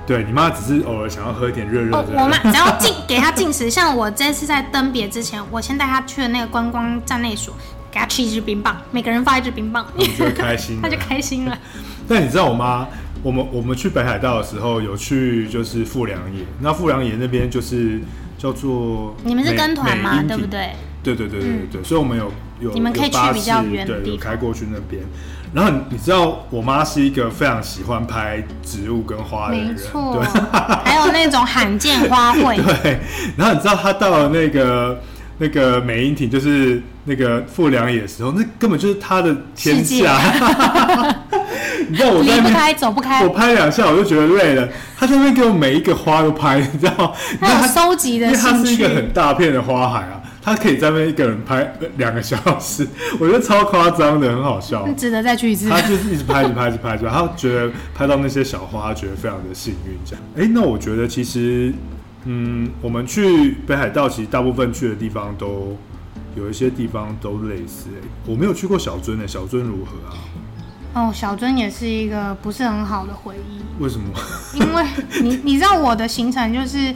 对你妈只是偶尔想要喝一点热热的。
我妈只要进给她进食，像我这次在登别之前，我先带她去了那个观光站内所，给她吃一支冰棒，每个人发一支冰棒，
她就开心，<laughs>
她就开心了。<laughs>
但你知道我妈，我们我们去北海道的时候有去就是富良野，那富良野那边就是叫做
你们是跟团吗？对不对？
对对对对对对，嗯、所以我们有有
你们可以去比较远的
地方，对，开过去那边。然后你知道，我妈是一个非常喜欢拍植物跟花的人，没错，对，
还有那种罕见花卉。<laughs>
对，然后你知道她到了那个那个美英亭，就是那个富良野的时候，那根本就是她的天下。<laughs> 你知道我在那
边走不开，
我拍两下我就觉得累了。他在那边给我每一个花都拍，你知道？
她有收集的，因为
它是一个很大片的花海啊。他可以在那边一个人拍两个小时，<laughs> 我觉得超夸张的，很好笑。
值得再去一次。
他就是一直拍，一直拍，一直拍，一直拍。他觉得拍到那些小花，他觉得非常的幸运。这样，哎、欸，那我觉得其实，嗯，我们去北海道，其实大部分去的地方都有一些地方都类似。哎，我没有去过小樽诶，小樽如何啊？
哦，小樽也是一个不是很好的回忆。
为什么？<laughs>
因为你你知道我的行程就是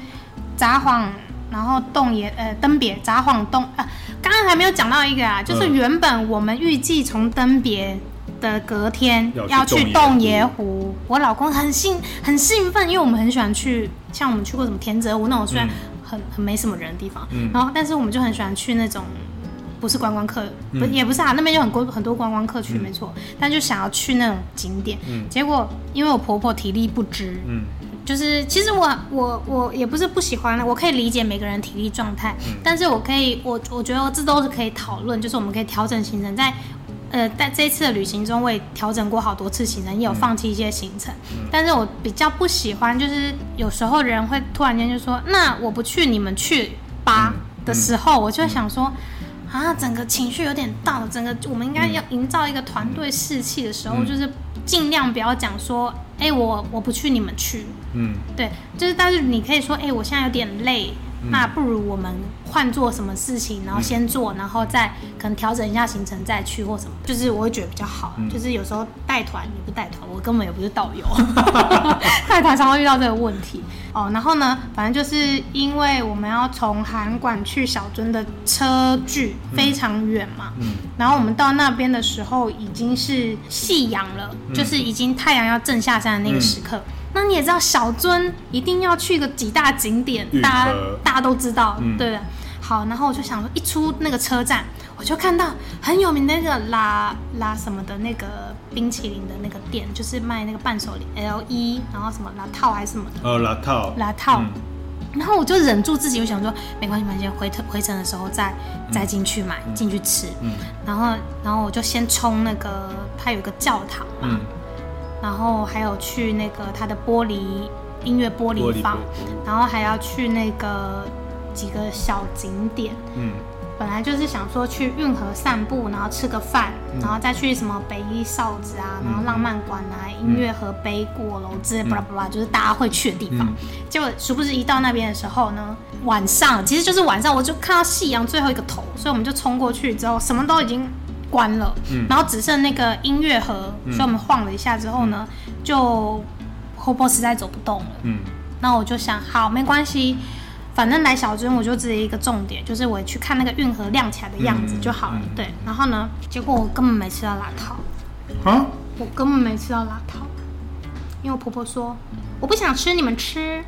札幌。然后洞爷呃登别札幌洞啊，刚刚还没有讲到一个啊，就是原本我们预计从登别的隔天要去洞爷湖，我老公很兴很兴奋，因为我们很喜欢去，像我们去过什么田泽湖那种虽然很很没什么人的地方，嗯、然后但是我们就很喜欢去那种不是观光客，不、嗯、也不是啊，那边就很多很多观光客去，嗯、没错，但就想要去那种景点，嗯、结果因为我婆婆体力不支，嗯。就是其实我我我也不是不喜欢，我可以理解每个人体力状态，嗯、但是我可以我我觉得这都是可以讨论，就是我们可以调整行程，在呃在这一次的旅行中，我也调整过好多次行程，也有放弃一些行程，嗯、但是我比较不喜欢，就是有时候人会突然间就说，那我不去，你们去吧的时候，我就会想说。啊，整个情绪有点到，整个我们应该要营造一个团队士气的时候，嗯、就是尽量不要讲说，哎、欸，我我不去，你们去。嗯，对，就是但是你可以说，哎、欸，我现在有点累。那不如我们换做什么事情，然后先做，然后再可能调整一下行程再去或什么，就是我会觉得比较好。嗯、就是有时候带团也不带团，我根本也不是导游，<laughs> 带团常常遇到这个问题。哦。然后呢，反正就是因为我们要从函馆去小樽的车距非常远嘛，嗯，然后我们到那边的时候已经是夕阳了，嗯、就是已经太阳要正下山的那个时刻。嗯那你也知道，小樽一定要去个几大景点，大家大家都知道，嗯、对。好，然后我就想说，一出那个车站，我就看到很有名的那个拉拉什么的那个冰淇淋的那个店，就是卖那个伴手礼 L 一，然后什么拉套还是什么的。
呃，拉套。
拉套。嗯、然后我就忍住自己，我想说，没关系，没关系，回回程的时候再再进去买，进、嗯、去吃。嗯。然后，然后我就先冲那个，它有个教堂嘛。嗯然后还有去那个他的玻璃音乐玻璃房，璃然后还要去那个几个小景点。嗯，本来就是想说去运河散步，然后吃个饭，嗯、然后再去什么北一哨子啊，嗯、然后浪漫馆啊，嗯、音乐盒杯过楼之类，巴拉巴拉，就是大家会去的地方。嗯、结果殊不知一到那边的时候呢，晚上其实就是晚上，我就看到夕阳最后一个头，所以我们就冲过去之后，什么都已经。关了，嗯、然后只剩那个音乐盒，嗯、所以我们晃了一下之后呢，嗯、就婆婆实在走不动了。嗯，那我就想，好，没关系，反正来小樽我就只有一个重点，就是我去看那个运河亮起来的样子就好了。对，然后呢，结果我根本没吃到辣套。啊？我根本没吃到辣套，因为我婆婆说我不想吃，你们吃。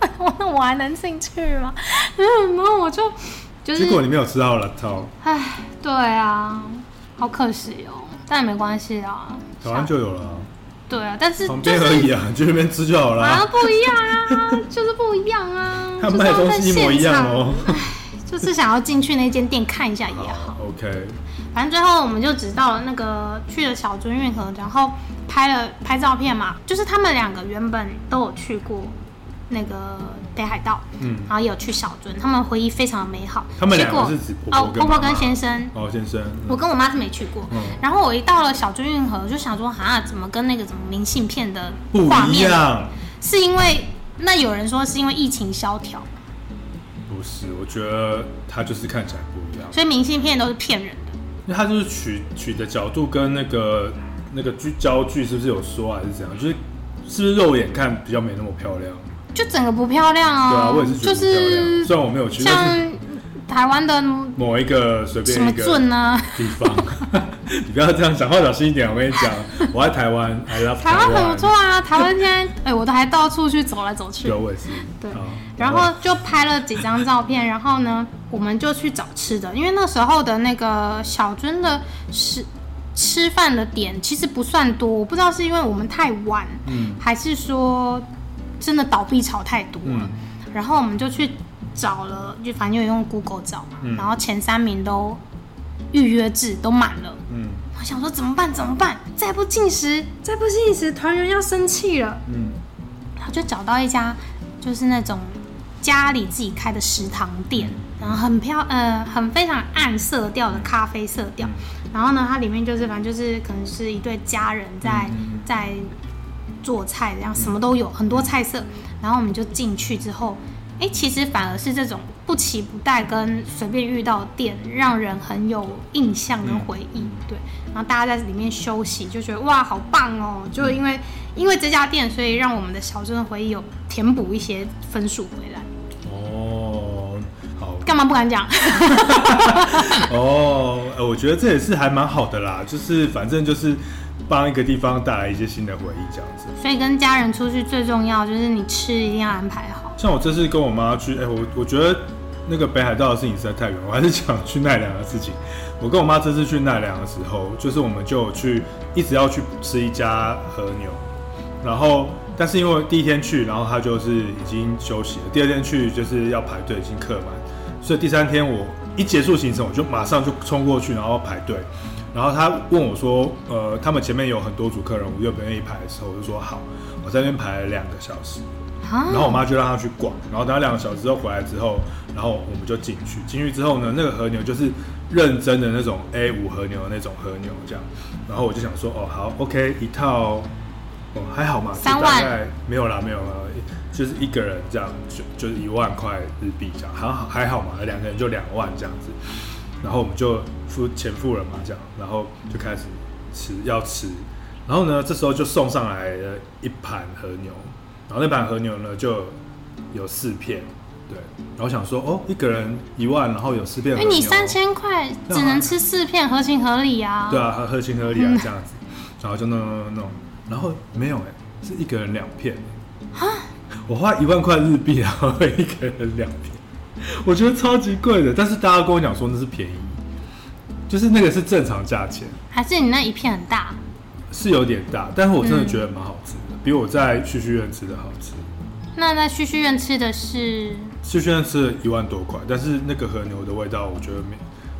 <laughs> 那我还能进去吗？<laughs> 嗯，然后我就。就是、结果你没有吃到了套，唉，对啊，好可惜哦，但也没关系啊，
台湾就有了，
对啊，但是
旁边而已啊，就那边吃就好了。啊，
不一样啊，就是不一样啊，<laughs>
他卖的东西一模一样哦，
唉，就是想要进去那间店看一下也好，
好，OK，
反正最后我们就只到了那个去了小樽运河，然后拍了拍照片嘛，就是他们两个原本都有去过。那个北海道，嗯，然后也有去小樽，他们回忆非常的美好。
他们两个是指婆婆
哦，婆婆跟先生
哦，先生。
我跟我妈是没去过，嗯，然后我一到了小樽运河，我就想说，啊，怎么跟那个什么明信片的画面不一样？是因为那有人说是因为疫情萧条？
不是，我觉得它就是看起来不一样。
所以明信片都是骗人的，
因为它就是取取的角度跟那个那个距焦距是不是有说还是怎样？就是是不是肉眼看比较没那么漂亮？
就整个不漂亮啊！
对啊，我也是觉得虽然我没有去，
像台湾的
某一个随便
什么镇啊
地方，<laughs> 你不要这样讲话，小心一点。我跟你讲，<laughs> 我在台湾，I love
台湾很不错啊。台湾现在，哎、欸，我都还到处去走来走去。
有我也是。
对。然后就拍了几张照片，<laughs> 然后呢，我们就去找吃的，因为那时候的那个小樽的吃吃饭的点其实不算多，我不知道是因为我们太晚，嗯，还是说真的倒闭潮太多了。嗯、然后我们就去找了，就反正就用 Google 找嘛，嗯、然后前三名都。预约制都满了，嗯，我想说怎么办？怎么办？再不进食，再不进食，团员要生气了，嗯，然后就找到一家，就是那种家里自己开的食堂店，然后很漂，呃，很非常暗色调的咖啡色调，然后呢，它里面就是反正就是可能是一对家人在在做菜，这样什么都有，很多菜色，然后我们就进去之后。哎、欸，其实反而是这种不期不待跟随便遇到店，让人很有印象跟回忆。对，然后大家在里面休息，就觉得哇，好棒哦！就因为因为这家店，所以让我们的小镇的回忆有填补一些分数回来。
哦，好，
干嘛不敢讲？<laughs>
哦，我觉得这也是还蛮好的啦，就是反正就是。帮一个地方带来一些新的回忆，这样子。
所以跟家人出去最重要就是你吃一定要安排好。
像我这次跟我妈去，哎、欸，我我觉得那个北海道的事情实在太远，我还是想去奈良的事情。我跟我妈这次去奈良的时候，就是我们就去一直要去吃一家和牛，然后但是因为第一天去，然后他就是已经休息了，第二天去就是要排队，已经客满，所以第三天我一结束行程，我就马上就冲过去，然后排队。然后他问我说：“呃，他们前面有很多组客人，我愿不愿意排的时候，我就说好。我在那边排了两个小时，然后我妈就让他去逛。然后等他两个小时之后回来之后，然后我们就进去。进去之后呢，那个和牛就是认真的那种 A 五和牛的那种和牛这样。然后我就想说，哦，好，OK，一套，哦，还好嘛，
三万，大概
没有啦，没有啦，就是一个人这样，就就是一万块日币这样，还好还好嘛，两个人就两万这样子。然后我们就。付钱付了嘛，这样，然后就开始吃，要吃，然后呢，这时候就送上来了一盘和牛，然后那盘和牛呢就有四片，对，然后想说哦，一个人一万，然后有四片
哎，你三千块只能吃四片，合情合理啊？
对啊，合情合理啊，这样子，然后就弄弄弄，然后没有哎，是一个人两片，啊，我花一万块日币，然后一个人两片，<laughs> 我觉得超级贵的，但是大家跟我讲说那是便宜。就是那个是正常价钱，
还是你那一片很大？
是有点大，但是我真的觉得蛮好吃的，嗯、比我在旭旭苑吃的好吃。
那在旭旭苑吃的是？
旭旭苑吃了一万多块，但是那个和牛的味道，我觉得没。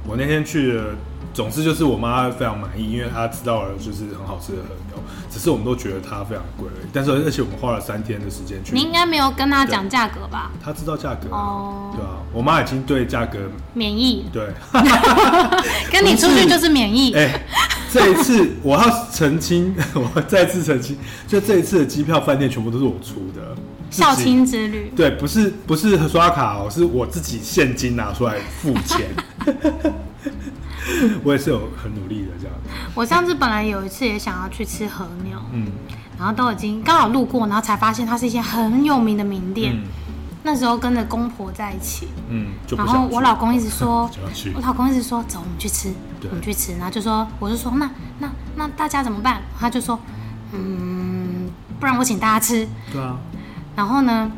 我那天去了，总之就是我妈非常满意，因为她知道了就是很好吃的和牛，只是我们都觉得它非常贵而已。但是而且我们花了三天的时间去，
你应该没有跟她讲价格吧？
她知道价格哦，对啊，我妈已经对价格
免疫，
对，<laughs>
跟你出去就是免疫。<laughs>
哎、欸，这一次我要澄清，<laughs> 我再次澄清，就这一次的机票、饭店全部都是我出的。
孝亲之旅，
对，不是不是刷卡哦，是我自己现金拿出来付钱。<laughs> 我也是有很努力的这样。
我上次本来有一次也想要去吃和牛，嗯，然后都已经刚好路过，然后才发现它是一间很有名的名店。嗯、那时候跟着公婆在一起，嗯，然后我老公一直说，<laughs> 我老公一直说走，我们去吃，对我们去吃，然后就说，我就说那那那大家怎么办？他就说，嗯，不然我请大家吃。
对啊。
然后呢？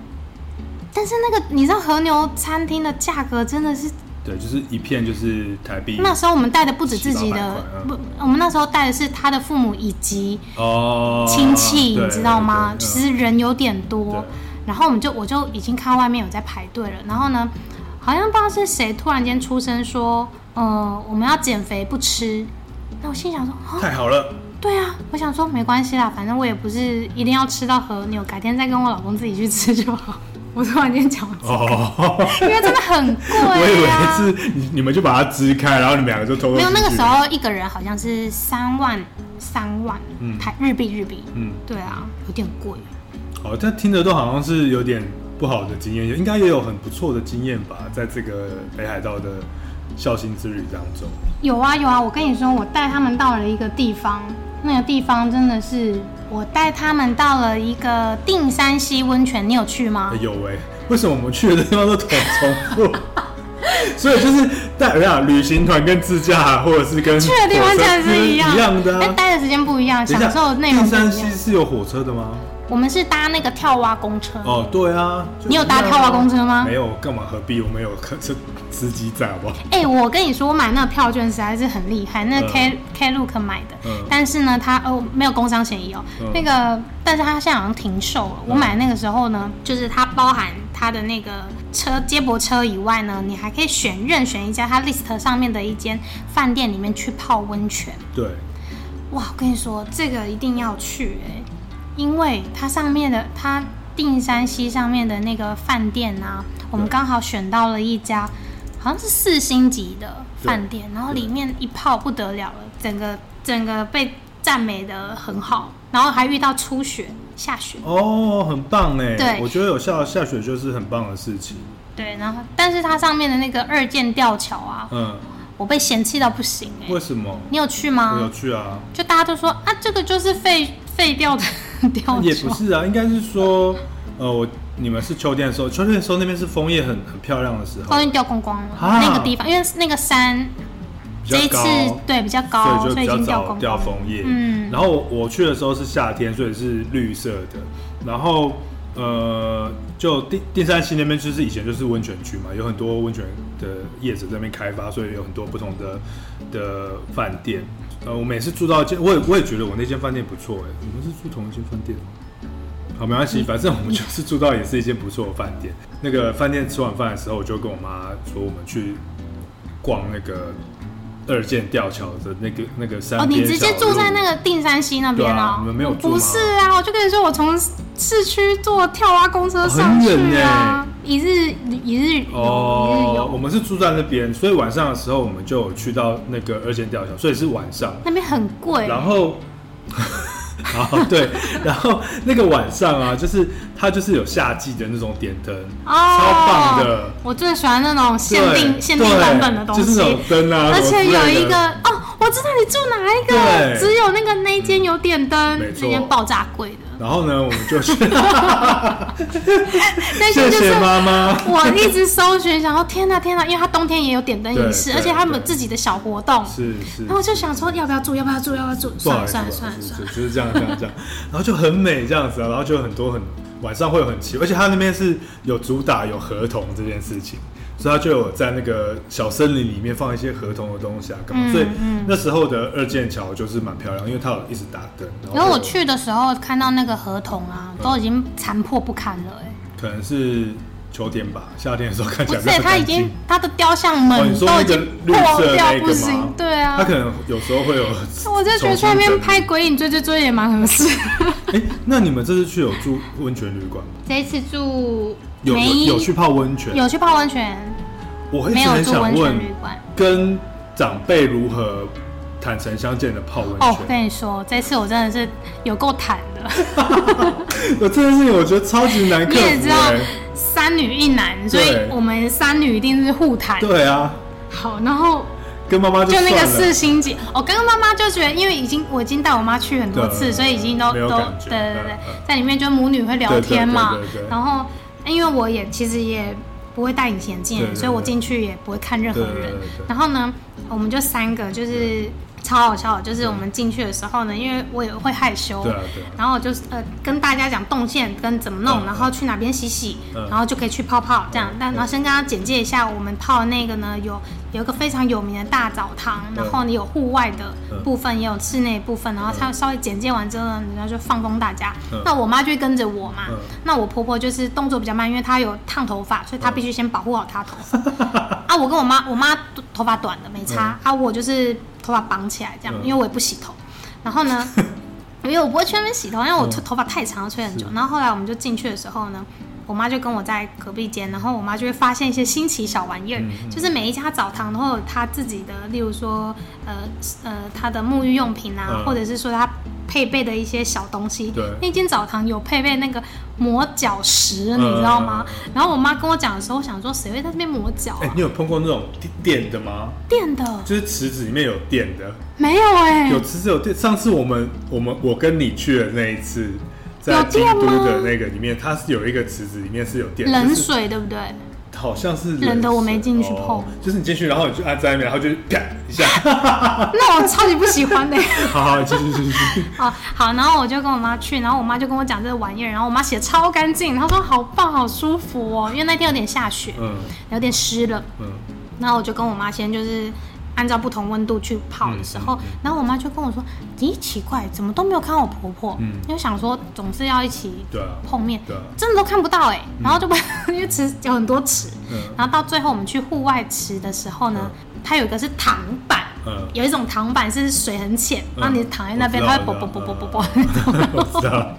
但是那个你知道和牛餐厅的价格真的是，
对，就是一片就是台币。
那时候我们带的不止自己的，不，我们那时候带的是他的父母以及哦亲戚，你知道吗？其实人有点多。然后我们就我就已经看外面有在排队了。然后呢，好像不知道是谁突然间出声说，呃，我们要减肥不吃。那我心想说，
太好了。
对啊，我想说没关系啦，反正我也不是一定要吃到和牛，改天再跟我老公自己去吃就好。我突然间讲哦，因为真的很贵啊。<laughs>
我以为是你你们就把它支开，然后你们两个就偷偷。
没有，那个时候一个人好像是三万三万台日币日币，嗯，对啊，有点贵。
哦，但听着都好像是有点不好的经验，应该也有很不错的经验吧，在这个北海道的。孝心之旅当中，
有啊有啊，我跟你说，我带他们到了一个地方，那个地方真的是我带他们到了一个定山溪温泉，你有去吗？
有哎、欸，为什么我们去的地方都很重复？<laughs> 所以就是带哎呀旅行团跟自驾，或者是跟
去的地方其实是一样
一样的，
但待的时间不一样，享受内容不一样。
定山溪是有火车的吗？
我们是搭那个跳蛙公车
哦，对啊，
你有搭跳蛙公车吗？
没有，干嘛何必？我们有客车司机在，好不好？<laughs>
哎，我跟你说，我买那个票券实在是很厉害，那 K Klook 买的，但是呢，它哦没有工商嫌疑哦，那个，但是它现在好像停售了。我买那个时候呢，就是它包含它的那个车接驳车以外呢，你还可以选任选一家它 list 上面的一间饭店里面去泡温泉。
对，
哇，我跟你说，这个一定要去哎。因为它上面的它定山溪上面的那个饭店啊，我们刚好选到了一家，好像是四星级的饭店，然后里面一泡不得了了，整个整个被赞美的很好，然后还遇到初雪下雪
哦，很棒哎，
对，
我觉得有下下雪就是很棒的事情。对，
然后但是它上面的那个二建吊桥啊，嗯，我被嫌弃到不行哎，
为什么？
你有去吗？
我有去啊，
就大家都说啊，这个就是废废掉的。<laughs>
也不是啊，应该是说，呃，我你们是秋天的时候，秋天的时候那边是枫叶很很漂亮的时候，
枫叶掉光光了，啊、那个地方，因为那个山这一次对比较高，所以，就比较早
掉枫叶。嗯，然后我我去的时候是夏天，所以是绿色的。然后呃，就定定山溪那边就是以前就是温泉区嘛，有很多温泉的叶子在那边开发，所以有很多不同的的饭店。呃，我每次住到间，我也我也觉得我那间饭店不错哎。我们是住同一间饭店吗？好，没关系，反正我们就是住到也是一间不错的饭店。那个饭店吃完饭的时候，我就跟我妈说，我们去逛那个二建吊桥的那个那个山。哦，你直接住在那个定山溪那边啊？你们没有住？不是啊，我就跟你说，我从市区坐跳蛙公车上去啊。一日一日哦，一日游，我们是住在那边，所以晚上的时候我们就有去到那个二仙吊桥，所以是晚上。
那边很贵。
然后，好 <laughs> 对，<laughs> 然后那个晚上啊，就是它就是有夏季的那种点灯，哦，超棒的。
我最喜欢那种限定限定版本的东西，
就是那种灯啊。
而且有一个哦，我知道你住哪一个，只有那个那间有点灯，那间爆炸贵的。
然后呢，我们就去。<laughs> 谢谢妈妈。
我一直搜寻，想说天哪天哪，因为他冬天也有点灯仪式，而且他们自己的小活动。
是是。
然后我就想说，要不要住？要不要住？要不要住？算了算了算了算了，
就是这样这样这样。然后就很美这样子啊，然后就很多很晚上会有很奇，而且他那边是有主打有合同这件事情。所以他就有在那个小森林里面放一些合同的东西啊，干嘛？所以那时候的二剑桥就是蛮漂亮，因为它有一直打灯。
然后我去的时候看到那个合同啊，都已经残破不堪了，哎。
可能是秋天吧，夏天的时候看起来。
对，它已经它的雕像门都已经破掉不行，对啊。
它可能有时候会有。
我就觉得在那边拍鬼影追追追也蛮合适。
哎，那你们这次去有住温泉旅馆吗？
这一次住。
有有去泡温泉，
有去泡温泉。
我很想问，跟长辈如何坦诚相见的泡温泉？
哦，我跟你说，这次我真的是有够坦的。<laughs>
我这件事情我觉得超级难克服。你也知道，
三女一男，所以我们三女一定是互坦。
对啊。
好，然后
跟妈妈就
那个四星级，我跟妈妈就觉得，因为已经我已经带我妈去很多次，所以已经都都对对对，在里面就母女会聊天嘛，然后。因为我也其实也不会戴隐形眼镜，所以我进去也不会看任何人。然后呢，我们就三个，就是。超好笑的，就是我们进去的时候呢，因为我也会害羞，对啊对啊，然后我就是呃跟大家讲动线跟怎么弄，嗯、然后去哪边洗洗，嗯、然后就可以去泡泡这样。嗯、但然后先跟大家简介一下，我们泡的那个呢，有有一个非常有名的大澡堂，嗯、然后你有户外的部分，嗯、也有室内部分，然后他稍微简介完之后呢，然后就放风大家。嗯、那我妈就会跟着我嘛，嗯、那我婆婆就是动作比较慢，因为她有烫头发，所以她必须先保护好她头发。嗯、<laughs> 啊，我跟我妈，我妈头发短的没差，嗯、啊，我就是。头发绑起来这样，因为我也不洗头。然后呢，<laughs> 因为我不会去那边洗头，因为我头发太长了，吹很久。然后后来我们就进去的时候呢，我妈就跟我在隔壁间，然后我妈就会发现一些新奇小玩意儿，就是每一家澡堂都有她自己的，例如说，呃呃，她的沐浴用品啊，或者是说她。配备的一些小东西，对，那间澡堂有配备那个磨脚石，你知道吗？然后我妈跟我讲的时候，我想说谁会在这边磨脚？哎，
你有碰过那种电的吗？
电的，
就是池子里面有电的。
没有哎，
有池子有电。上次我们我们我跟你去的那一次，在京都的那个里面，它是有一个池子里面是有电，
冷水对不对？
好像是
冷的，我没进去碰、哦。
就是你进去，然后你就按在那边，然后就啪一下。<laughs>
那我超级不喜欢的。<laughs>
好好，继续继续。
哦，<laughs> 好，然后我就跟我妈去，然后我妈就跟我讲这个玩意儿，然后我妈洗的超干净，然后说好棒，好舒服哦，因为那天有点下雪，嗯，有点湿了，嗯，然后我就跟我妈先就是。按照不同温度去泡的时候，嗯嗯嗯、然后我妈就跟我说：“咦，奇怪，怎么都没有看到我婆婆？”嗯，因为想说总是要一起碰面，对、啊，对啊、真的都看不到哎、然后就把 <laughs> 因为池有很多池，嗯、然后到最后我们去户外池的时候呢，嗯、它有一个是躺板，嗯、有一种躺板是水很浅，嗯、然后你躺在那边，它会啵啵啵啵啵啵那种。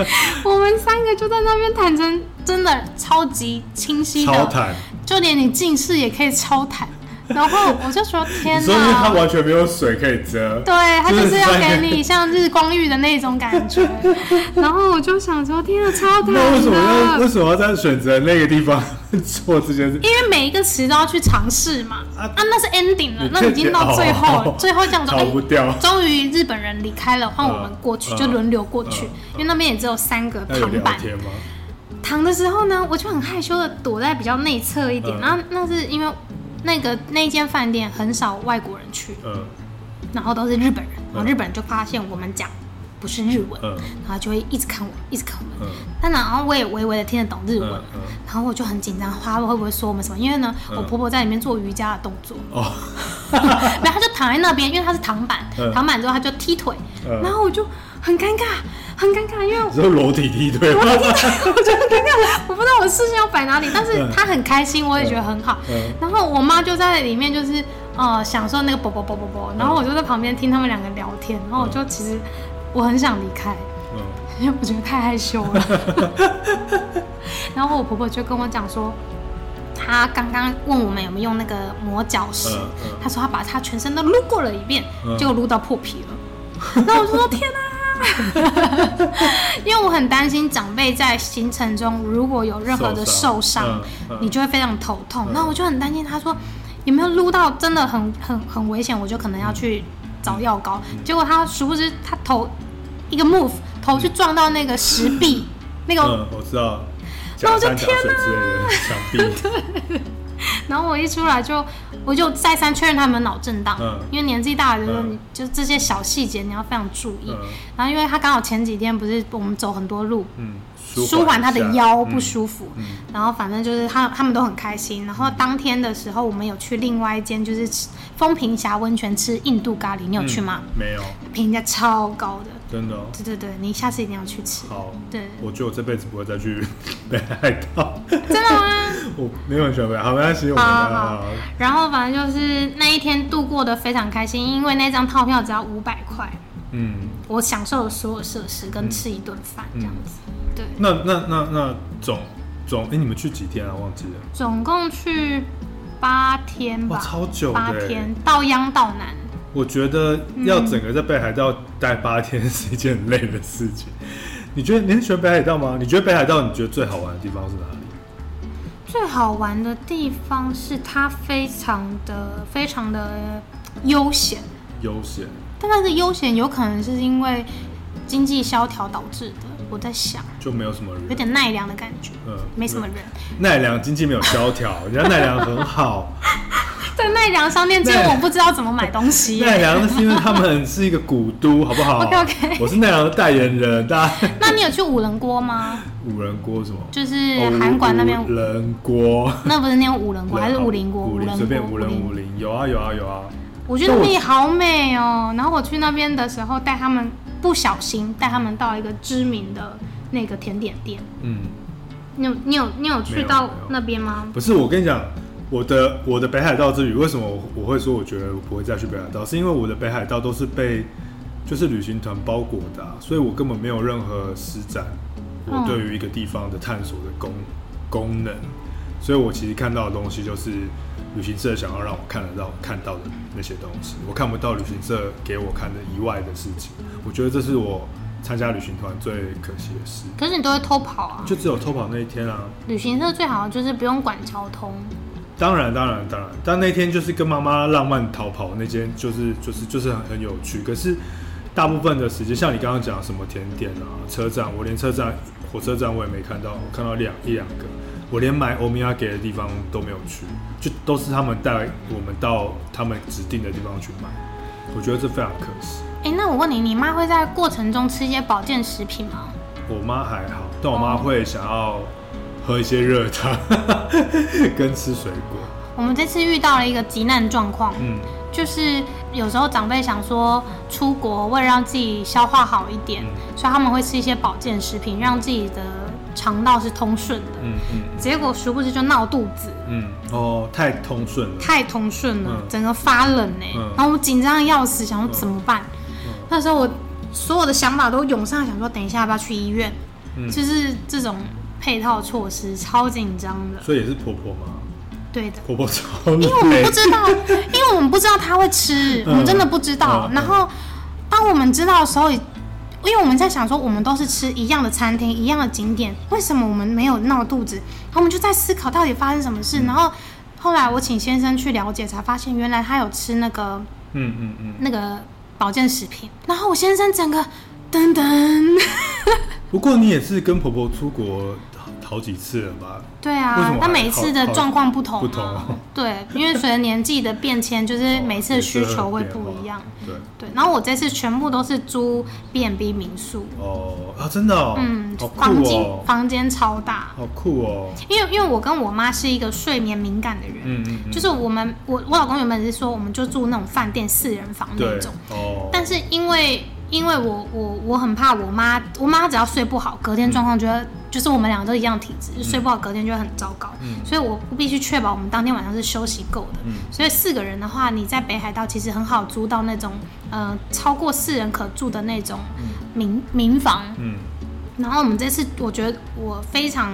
<laughs> 我们三个就在那边坦诚，真的超级清晰的，超坦，就连你近视也可以超坦。<laughs> 然后我就说天哪，
所以它完全没有水可以遮，
对，它就是要给你像日光浴的那种感觉。<laughs> 然后我就想说天哪，超疼。
那为什么要为什么要在选择那个地方做这件事？
因为每一个池都要去尝试嘛。啊，那是 ending 了，那已经到最后了，<laughs> 最后这样子，
逃不掉。
终于日本人离开了，换我们过去，就轮流过去，因为那边也只有三个躺板。躺的时候呢，我就很害羞的躲在比较内侧一点。然后那是因为。那个那间饭店很少外国人去，嗯，然后都是日本人，然后日本人就发现我们讲不是日文，嗯，然后就会一直看我，一直看我们，嗯，但然后我也微微的听得懂日文，嗯，然后我就很紧张，他会不会说我们什么？因为呢，我婆婆在里面做瑜伽的动作，哦，然后他就躺在那边，因为他是躺板，躺板之后他就踢腿，然后我就很尴尬。很尴尬，因
为裸体踢腿，
裸体踢腿，我觉得很尴尬，我不知道我视线要摆哪里，但是他很开心，我也觉得很好。然后我妈就在里面，就是呃享受那个啵啵啵啵啵，然后我就在旁边听他们两个聊天，然后我就其实我很想离开，因为我觉得太害羞了。然后我婆婆就跟我讲说，她刚刚问我们有没有用那个磨脚石，她说她把她全身都撸过了一遍，结果撸到破皮了。然后我就说天哪！<laughs> 因为我很担心长辈在行程中如果有任何的受伤，你就会非常头痛。那、嗯、我就很担心，他说有没有撸到真的很很很危险，我就可能要去找药膏。嗯、结果他殊不知他头一个 move 头去撞到那个石壁，嗯、那个、
嗯、我知道，
然后我就天哪！<laughs> <laughs> 然后我一出来就，我就再三确认他们脑震荡，嗯、因为年纪大了的时候，你就这些小细节你要非常注意。嗯、然后因为他刚好前几天不是我们走很多路，嗯、舒缓他的腰不舒服，然后反正就是他他们都很开心。然后当天的时候，我们有去另外一间就是风平峡温泉吃印度咖喱，你有去吗？
嗯、没有，
评价超高的。
真的，
哦对对对，你下次一定要去吃。
好，
对，
我觉得我这辈子不会再去 <laughs> 北海道。
真的吗？<laughs>
我没有很喜欢北海道，好，没关系，我们好。
然后反正就是那一天度过的非常开心，因为那张套票只要五百块。嗯。我享受了所有设施跟吃一顿饭这样子。对。
那那那那总总，哎，你们去几天啊？忘记了。
总共去八天吧。
超久。
八天，到央到南。
我觉得要整个在北海道待八天是一件很累的事情。你觉得你很喜欢北海道吗？你觉得北海道你觉得最好玩的地方是哪里？
最好玩的地方是它非常的非常的悠闲。
悠闲。
但那个悠闲有可能是因为经济萧条导致的。我在想，
就没有什么人，
有点奈良的感觉。嗯，没什么人。
奈良经济没有萧条，人家奈良很好。<laughs>
在奈良商店，只有我不知道怎么买东西。
奈良是因为他们是一个古都，好不好
？OK OK。
我是奈良的代言人，大家。<laughs>
那你有去五人锅吗？<laughs>
五人锅什么？
就是韩馆那边。
五人锅。<laughs>
那不是念五人锅，还是五零锅？
五棱随便五人五零有啊有啊有啊。
我觉得那里好美哦。然后我去那边的时候，带他们不小心带他们到一个知名的那个甜点店。嗯。你有你有你有去到那边吗？
不是，我跟你讲。我的我的北海道之旅，为什么我我会说我觉得我不会再去北海道？是因为我的北海道都是被就是旅行团包裹的，啊，所以我根本没有任何施展我对于一个地方的探索的功功能，所以我其实看到的东西就是旅行社想要让我看得到看到的那些东西，我看不到旅行社给我看的以外的事情。我觉得这是我参加旅行团最可惜的事。
可是你都会偷跑啊？
就只有偷跑那一天啊。
旅行社最好就是不用管交通。
当然，当然，当然，但那天就是跟妈妈浪漫逃跑那间，就是就是就是很很有趣。可是大部分的时间，像你刚刚讲什么甜点啊、车站，我连车站、火车站我也没看到，我看到两一两个。我连买欧米亚给的地方都没有去，就都是他们带我们到他们指定的地方去买。我觉得这非常可惜。
哎、欸，那我问你，你妈会在过程中吃一些保健食品吗？
我妈还好，但我妈会想要喝一些热汤，<laughs> 跟吃水果。
我们这次遇到了一个急难状况，嗯，就是有时候长辈想说出国为了让自己消化好一点，嗯、所以他们会吃一些保健食品，让自己的肠道是通顺的。嗯嗯。结果殊不知就闹肚子。
嗯哦，太通顺了。
太通顺了，嗯、整个发冷呢。嗯、然后我紧张的要死，想说怎么办？嗯、那时候我。所有的想法都涌上，想说等一下要不要去医院？嗯，就是这种配套措施超紧张的。
所以也是婆婆吗？
对的，
婆婆超。
因为我们不知道，因为我们不知道她会吃，我们真的不知道。然后当我们知道的时候，因为我们在想说，我们都是吃一样的餐厅、一样的景点，为什么我们没有闹肚子？然后我们就在思考到底发生什么事。然后后来我请先生去了解，才发现原来他有吃那个，嗯嗯嗯，那个。保健食品，然后我先生整个噔噔。
不过你也是跟婆婆出国好几次了吧？
对啊，他每一次的状况不同，
不同。<laughs>
对，因为随着年纪的变迁，就是每次的需求会不一样。<laughs> 对对。然后我这次全部都是租 B&B 民宿。哦
啊，真的哦。
嗯，房间房间超大，
好酷哦。
因为因为我跟我妈是一个睡眠敏感的人，嗯嗯，就是我们我我老公原本是说我们就住那种饭店四人房那种，哦。但是因为因为我我我很怕我妈，我妈只要睡不好，隔天状况觉得。就是我们两个都一样体质，就睡不好，隔天就会很糟糕。嗯，所以我必须确保我们当天晚上是休息够的。嗯，所以四个人的话，你在北海道其实很好租到那种呃超过四人可住的那种民民房。嗯，然后我们这次我觉得我非常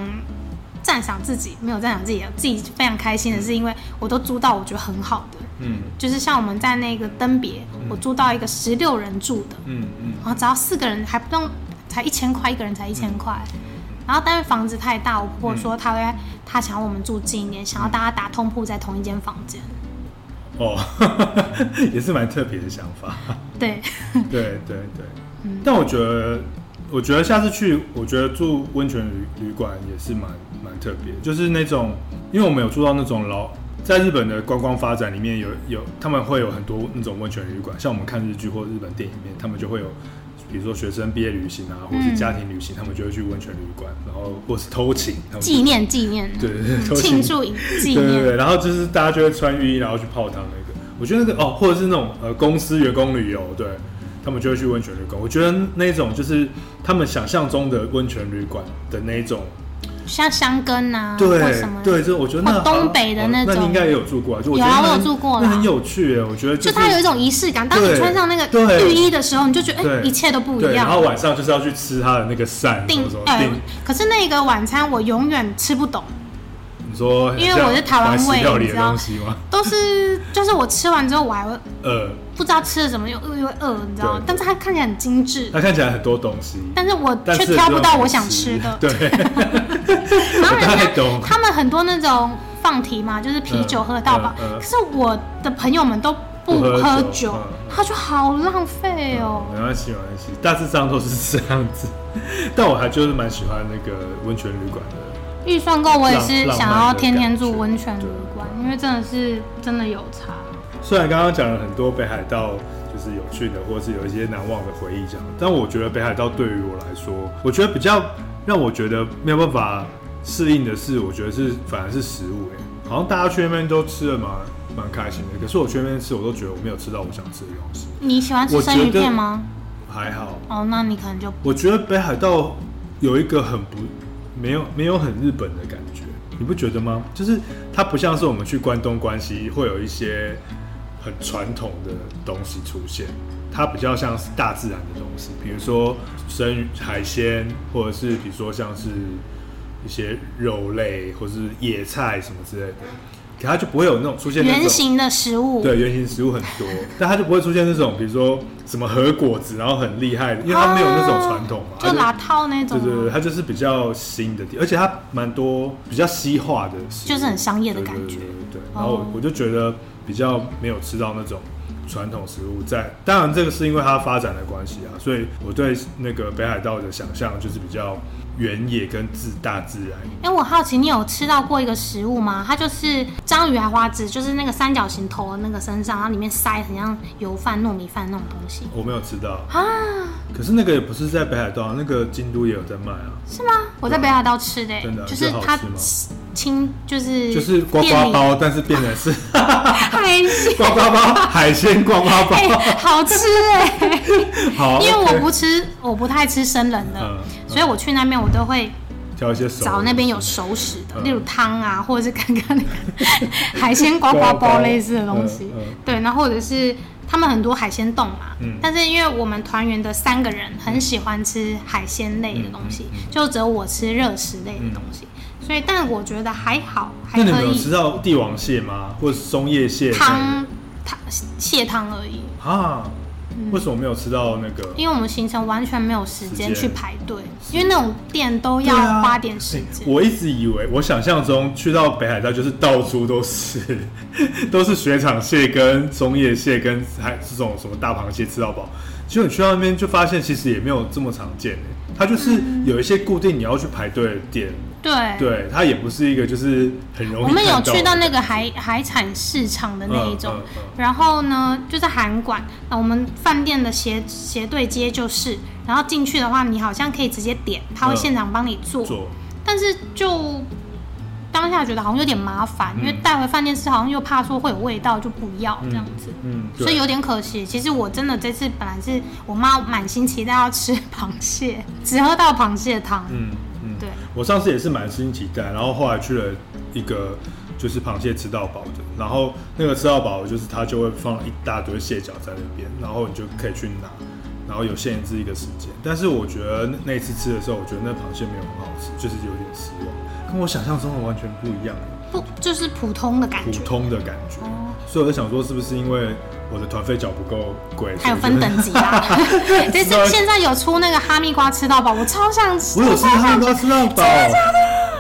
赞赏自己，没有赞赏自己，自己非常开心的是因为我都租到我觉得很好的。嗯，就是像我们在那个登别，我租到一个十六人住的。嗯嗯，然后只要四个人还不用，才一千块，一个人才一千块。然后，但是房子太大，我婆婆说她会，她想要我们住近一点，想要大家打通铺在同一间房间。
哦，<laughs> 也是蛮特别的想法。
对，
对对对。嗯。但我觉得，我觉得下次去，我觉得住温泉旅旅馆也是蛮蛮特别，就是那种，因为我们有住到那种老，在日本的观光发展里面有有，他们会有很多那种温泉旅馆，像我们看日剧或日本电影里面，他们就会有。比如说学生毕业旅行啊，或是家庭旅行，嗯、他们就会去温泉旅馆，然后或是偷情，
纪念纪念，
对 <laughs> 对对，
庆祝纪念，对对对，
然后就是大家就会穿浴衣，然后去泡汤那个。我觉得那个哦，或者是那种呃公司员工旅游，对，他们就会去温泉旅馆。我觉得那种就是他们想象中的温泉旅馆的那种。
像香根啊，
对，对，就我觉得那
东北的那种，
那你应该也有住过啊？就
有啊，我有住过，
那很有趣诶，我觉得
就它有一种仪式感。当你穿上那个浴衣的时候，你就觉得哎，一切都不一样。
然后晚上就是要去吃它的那个膳，定
哎，可是那个晚餐我永远吃不懂。
你说，
因为我是台湾胃，你知道吗？都是就是我吃完之后我还会饿。不知道吃了什么又饿又饿，你知道吗？但是它看起来很精致，
它看起来很多东西，
但是我却挑不到我想吃的。<laughs>
对，<laughs>
然后人家他们很多那种放题嘛，就是啤酒喝到饱。可是我的朋友们都不喝酒，他就好浪费哦。
没关系，没关系，大致上都是这样子。<laughs> 但我还就是蛮喜欢那个温泉旅馆的。
预算够，我也是想要天天住温泉旅馆，因为真的是真的有差。
虽然刚刚讲了很多北海道就是有趣的，或者是有一些难忘的回忆这样，但我觉得北海道对于我来说，我觉得比较让我觉得没有办法适应的是，我觉得是反而是食物哎、欸，好像大家去那边都吃的蛮蛮开心的，可是我去那边吃，我都觉得我没有吃到我想吃的东西。
你喜欢吃生鱼片吗？
还好。
哦，那你可能就
我觉得北海道有一个很不没有没有很日本的感觉，你不觉得吗？就是它不像是我们去关东关西会有一些。很传统的东西出现，它比较像是大自然的东西，比如说生鱼、海鲜，或者是比如说像是一些肉类，或者是野菜什么之类的，可它就不会有那种出现圆
形的食物。
对，圆形食物很多，但它就不会出现那种，比如说什么核果子，然后很厉害的，因为它没有那种传统嘛，<laughs>
就拿套那种。
对对对，它就是比较新的，而且它蛮多比较西化的，
就是很商业的感
觉。对，然后我就觉得。比较没有吃到那种传统食物在。当然，这个是因为它发展的关系啊，所以我对那个北海道的想象就是比较。原野跟自大自然。
哎、欸，我好奇你有吃到过一个食物吗？它就是章鱼还花枝，就是那个三角形头的那个身上，然后里面塞很像油饭、糯米饭那种东西。
我没有吃到啊。可是那个也不是在北海道，那个京都也有在卖啊。
是吗？我在北海道吃的、欸，
真的
就是它清，就是
就是刮刮包，但是变成是 <laughs>
海鲜
刮刮包，海鲜刮刮包，
欸、好吃哎、欸。<laughs>
好，
因为我不吃，我不太吃生冷的，嗯、所以我去那边我都会
挑一些
找那边有熟食的，例如汤啊，或者是刚刚那个 <laughs> 海鲜刮刮包类似的东西。对，然后或者是。他们很多海鲜冻嘛，嗯，但是因为我们团员的三个人很喜欢吃海鲜类的东西，就只有我吃热食类的东西，所以但我觉得还好，还可以。
那你有吃到帝王蟹吗？或者松叶蟹汤
汤蟹汤而已
啊。为什么没有吃到那个？
因为我们行程完全没有时间去排队，因为那种店都要花点时间。
我一直以为，我想象中去到北海道就是到处都是，<laughs> 都是雪场蟹跟松叶蟹跟还这种什么大螃蟹吃到饱。结果你去到那边就发现，其实也没有这么常见。它就是有一些固定你要去排队的店。
对，
对，它也不是一个就是很容易。
我们有去到那个海海产市场的那一种，嗯嗯。嗯、然后呢，就是韩馆，那我们饭店的斜斜对接就是，然后进去的话，你好像可以直接点，他会现场帮你做，做。但是就当下觉得好像有点麻烦，嗯、因为带回饭店吃好像又怕说会有味道，就不要这样子，嗯，嗯所以有点可惜。其实我真的这次本来是我妈满心期待要吃螃蟹，只喝到螃蟹汤，嗯。对，
我上次也是满心期待，然后后来去了一个就是螃蟹吃到饱的，然后那个吃到饱就是它就会放一大堆蟹脚在那边，然后你就可以去拿，然后有限制一个时间。但是我觉得那一次吃的时候，我觉得那螃蟹没有很好吃，就是有点失望，跟我想象中的完全不一样。
不，就是普通的感觉，
普通的感觉。哦，所以我在想说，是不是因为我的团费缴不够贵？
还有分等级啊！<laughs> 这是现在有出那个哈密瓜吃到饱，我超想吃。
我有吃哈密瓜吃到饱，真的？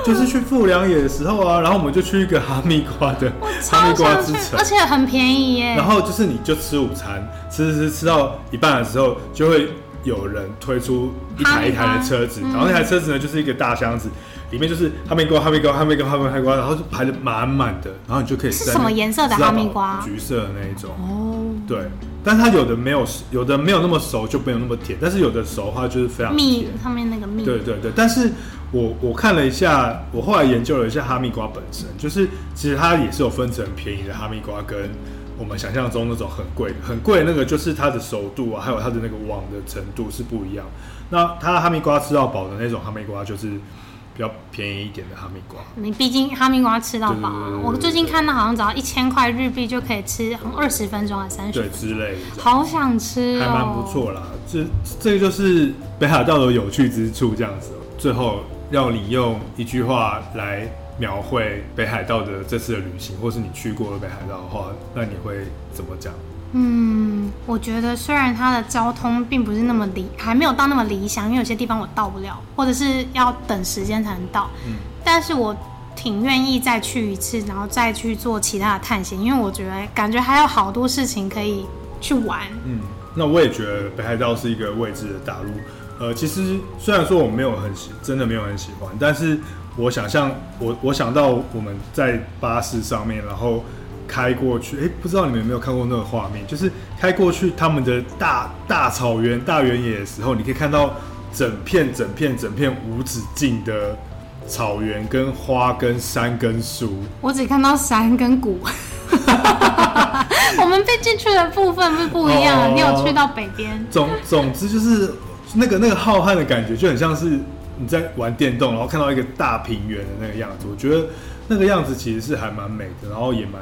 就是去富良野的时候啊，然后我们就去一个哈密瓜的 <laughs> 哈密瓜之城，
而且很便宜耶。
然后就是你就吃午餐，吃吃吃吃到一半的时候，就会有人推出一台一台的车子，然后那台车子呢就是一个大箱子。里面就是哈密瓜、哈密瓜、哈密瓜、哈密瓜，然后就排的满满的，然后你就可以吃。
是什么颜色的哈密瓜？
橘色的那一种。哦。对，但它有的没有，有的没有那么熟，就没有那么甜。但是有的熟的话，就是非常
蜜，上面那个蜜。
对对对，但是我我看了一下，我后来研究了一下哈密瓜本身，就是其实它也是有分成便宜的哈密瓜，跟我们想象中那种很贵、很贵的那个，就是它的熟度啊，还有它的那个网的程度是不一样。那它的哈密瓜吃到饱的那种哈密瓜，就是。比较便宜一点的哈密瓜，
你毕竟哈密瓜吃到饱啊！我最近看到好像只要一千块日币就可以吃，好像二十分钟还是三十分钟之类的，好想吃哦，
还蛮不错啦。这这个就是北海道的有趣之处，这样子。最后要你用一句话来描绘北海道的这次的旅行，或是你去过了北海道的话，那你会怎么讲？
嗯，我觉得虽然它的交通并不是那么理，还没有到那么理想，因为有些地方我到不了，或者是要等时间才能到。嗯，但是我挺愿意再去一次，然后再去做其他的探险，因为我觉得感觉还有好多事情可以去玩。
嗯，那我也觉得北海道是一个未知的大陆。呃，其实虽然说我没有很喜，真的没有很喜欢，但是我想象，我我想到我们在巴士上面，然后。开过去，哎、欸，不知道你们有没有看过那个画面？就是开过去他们的大大草原、大原野的时候，你可以看到整片、整片、整片无止境的草原、跟花、跟山、跟树。我只看到山跟谷。<laughs> 我们被进去的部分是不一样的。哦、你有去到北边？总总之就是那个那个浩瀚的感觉，就很像是你在玩电动，然后看到一个大平原的那个样子。我觉得那个样子其实是还蛮美的，然后也蛮。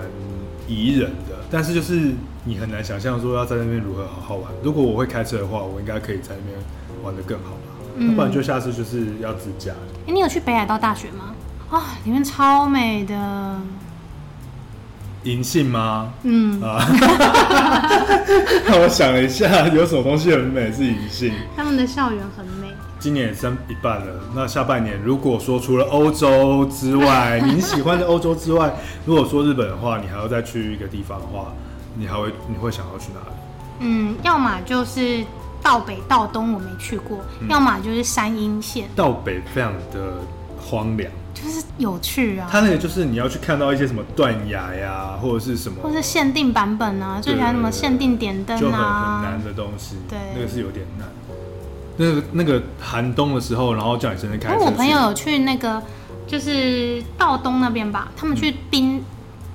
宜人的，但是就是你很难想象说要在那边如何好好玩。如果我会开车的话，我应该可以在那边玩的更好吧。那、嗯、不然就下次就是要自驾。
哎、欸，你有去北海道大学吗？啊、哦，里面超美的。
银杏吗？嗯啊。<laughs> 我想了一下，有什么东西很美是银杏？
他们的校园很美。
今年也剩一半了，那下半年如果说除了欧洲之外，你喜欢的欧洲之外，如果说日本的话，你还要再去一个地方的话，你还会你会想要去哪里？
嗯，要么就是道北、道东，我没去过；嗯、要么就是山阴线。
道北非常的荒凉，
就是有趣啊。
它那个就是你要去看到一些什么断崖呀，或者是什么，
或者是限定版本啊，最喜欢什么限定点灯啊，
就很很难的东西。
对，
那个是有点难。那个那个寒冬的时候，然后叫你真的开。
我朋友有去那个，就是道东那边吧，他们去冰、嗯、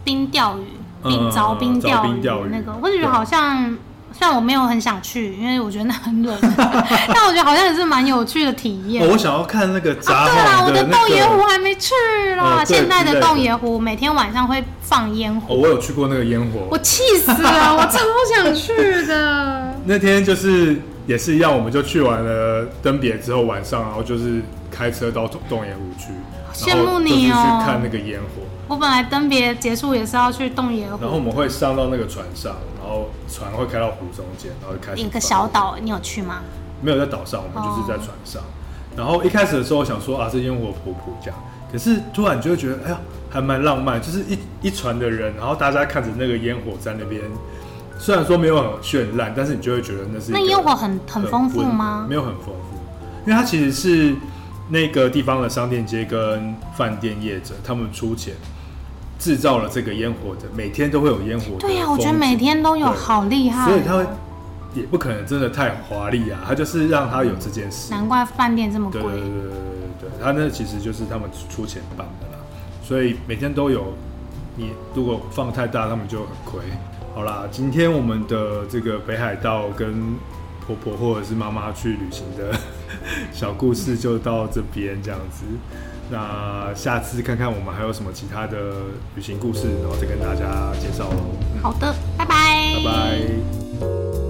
冰钓鱼。冰凿冰钓鱼那个，我觉得好像，虽然我没有很想去，因为我觉得那很冷，<laughs> <laughs> 但我觉得好像也是蛮有趣的体验。
我想要看那个札幌的、那个。
对啊，我的洞爷湖还没去啦。现在的洞爷湖每天晚上会放烟火。
我有去过那个烟火，
我气死了，我超想去的。<laughs>
那天就是也是一样，我们就去完了登别之后，晚上然后就是开车到洞洞爷湖去，
羡慕你哦，
去看那个烟火。
我本来登别结束也是要去洞爷湖，
然后我们会上到那个船上，然后船会开到湖中间，然后就开始。
一个小岛，你有去吗？
没有在岛上，我们就是在船上。Oh. 然后一开始的时候我想说啊，这烟火普普这样，可是突然就会觉得，哎呀，还蛮浪漫，就是一一船的人，然后大家看着那个烟火在那边，虽然说没有很绚烂，但是你就会觉得那是那
烟火很很丰富吗？
没有很丰富，因为它其实是那个地方的商店街跟饭店业者他们出钱。制造了这个烟火的，每天都会有烟火。
对呀、啊，我觉得每天都有，好厉害。
所以他会也不可能真的太华丽啊，他就是让他有这件事。
难怪饭店这么贵。
对对对对对对，他那其实就是他们出钱办的啦。所以每天都有，你如果放太大，他们就很亏。好啦，今天我们的这个北海道跟婆婆或者是妈妈去旅行的 <laughs> 小故事就到这边这样子。那下次看看我们还有什么其他的旅行故事，然后再跟大家介绍喽。
好的，拜拜。
拜拜。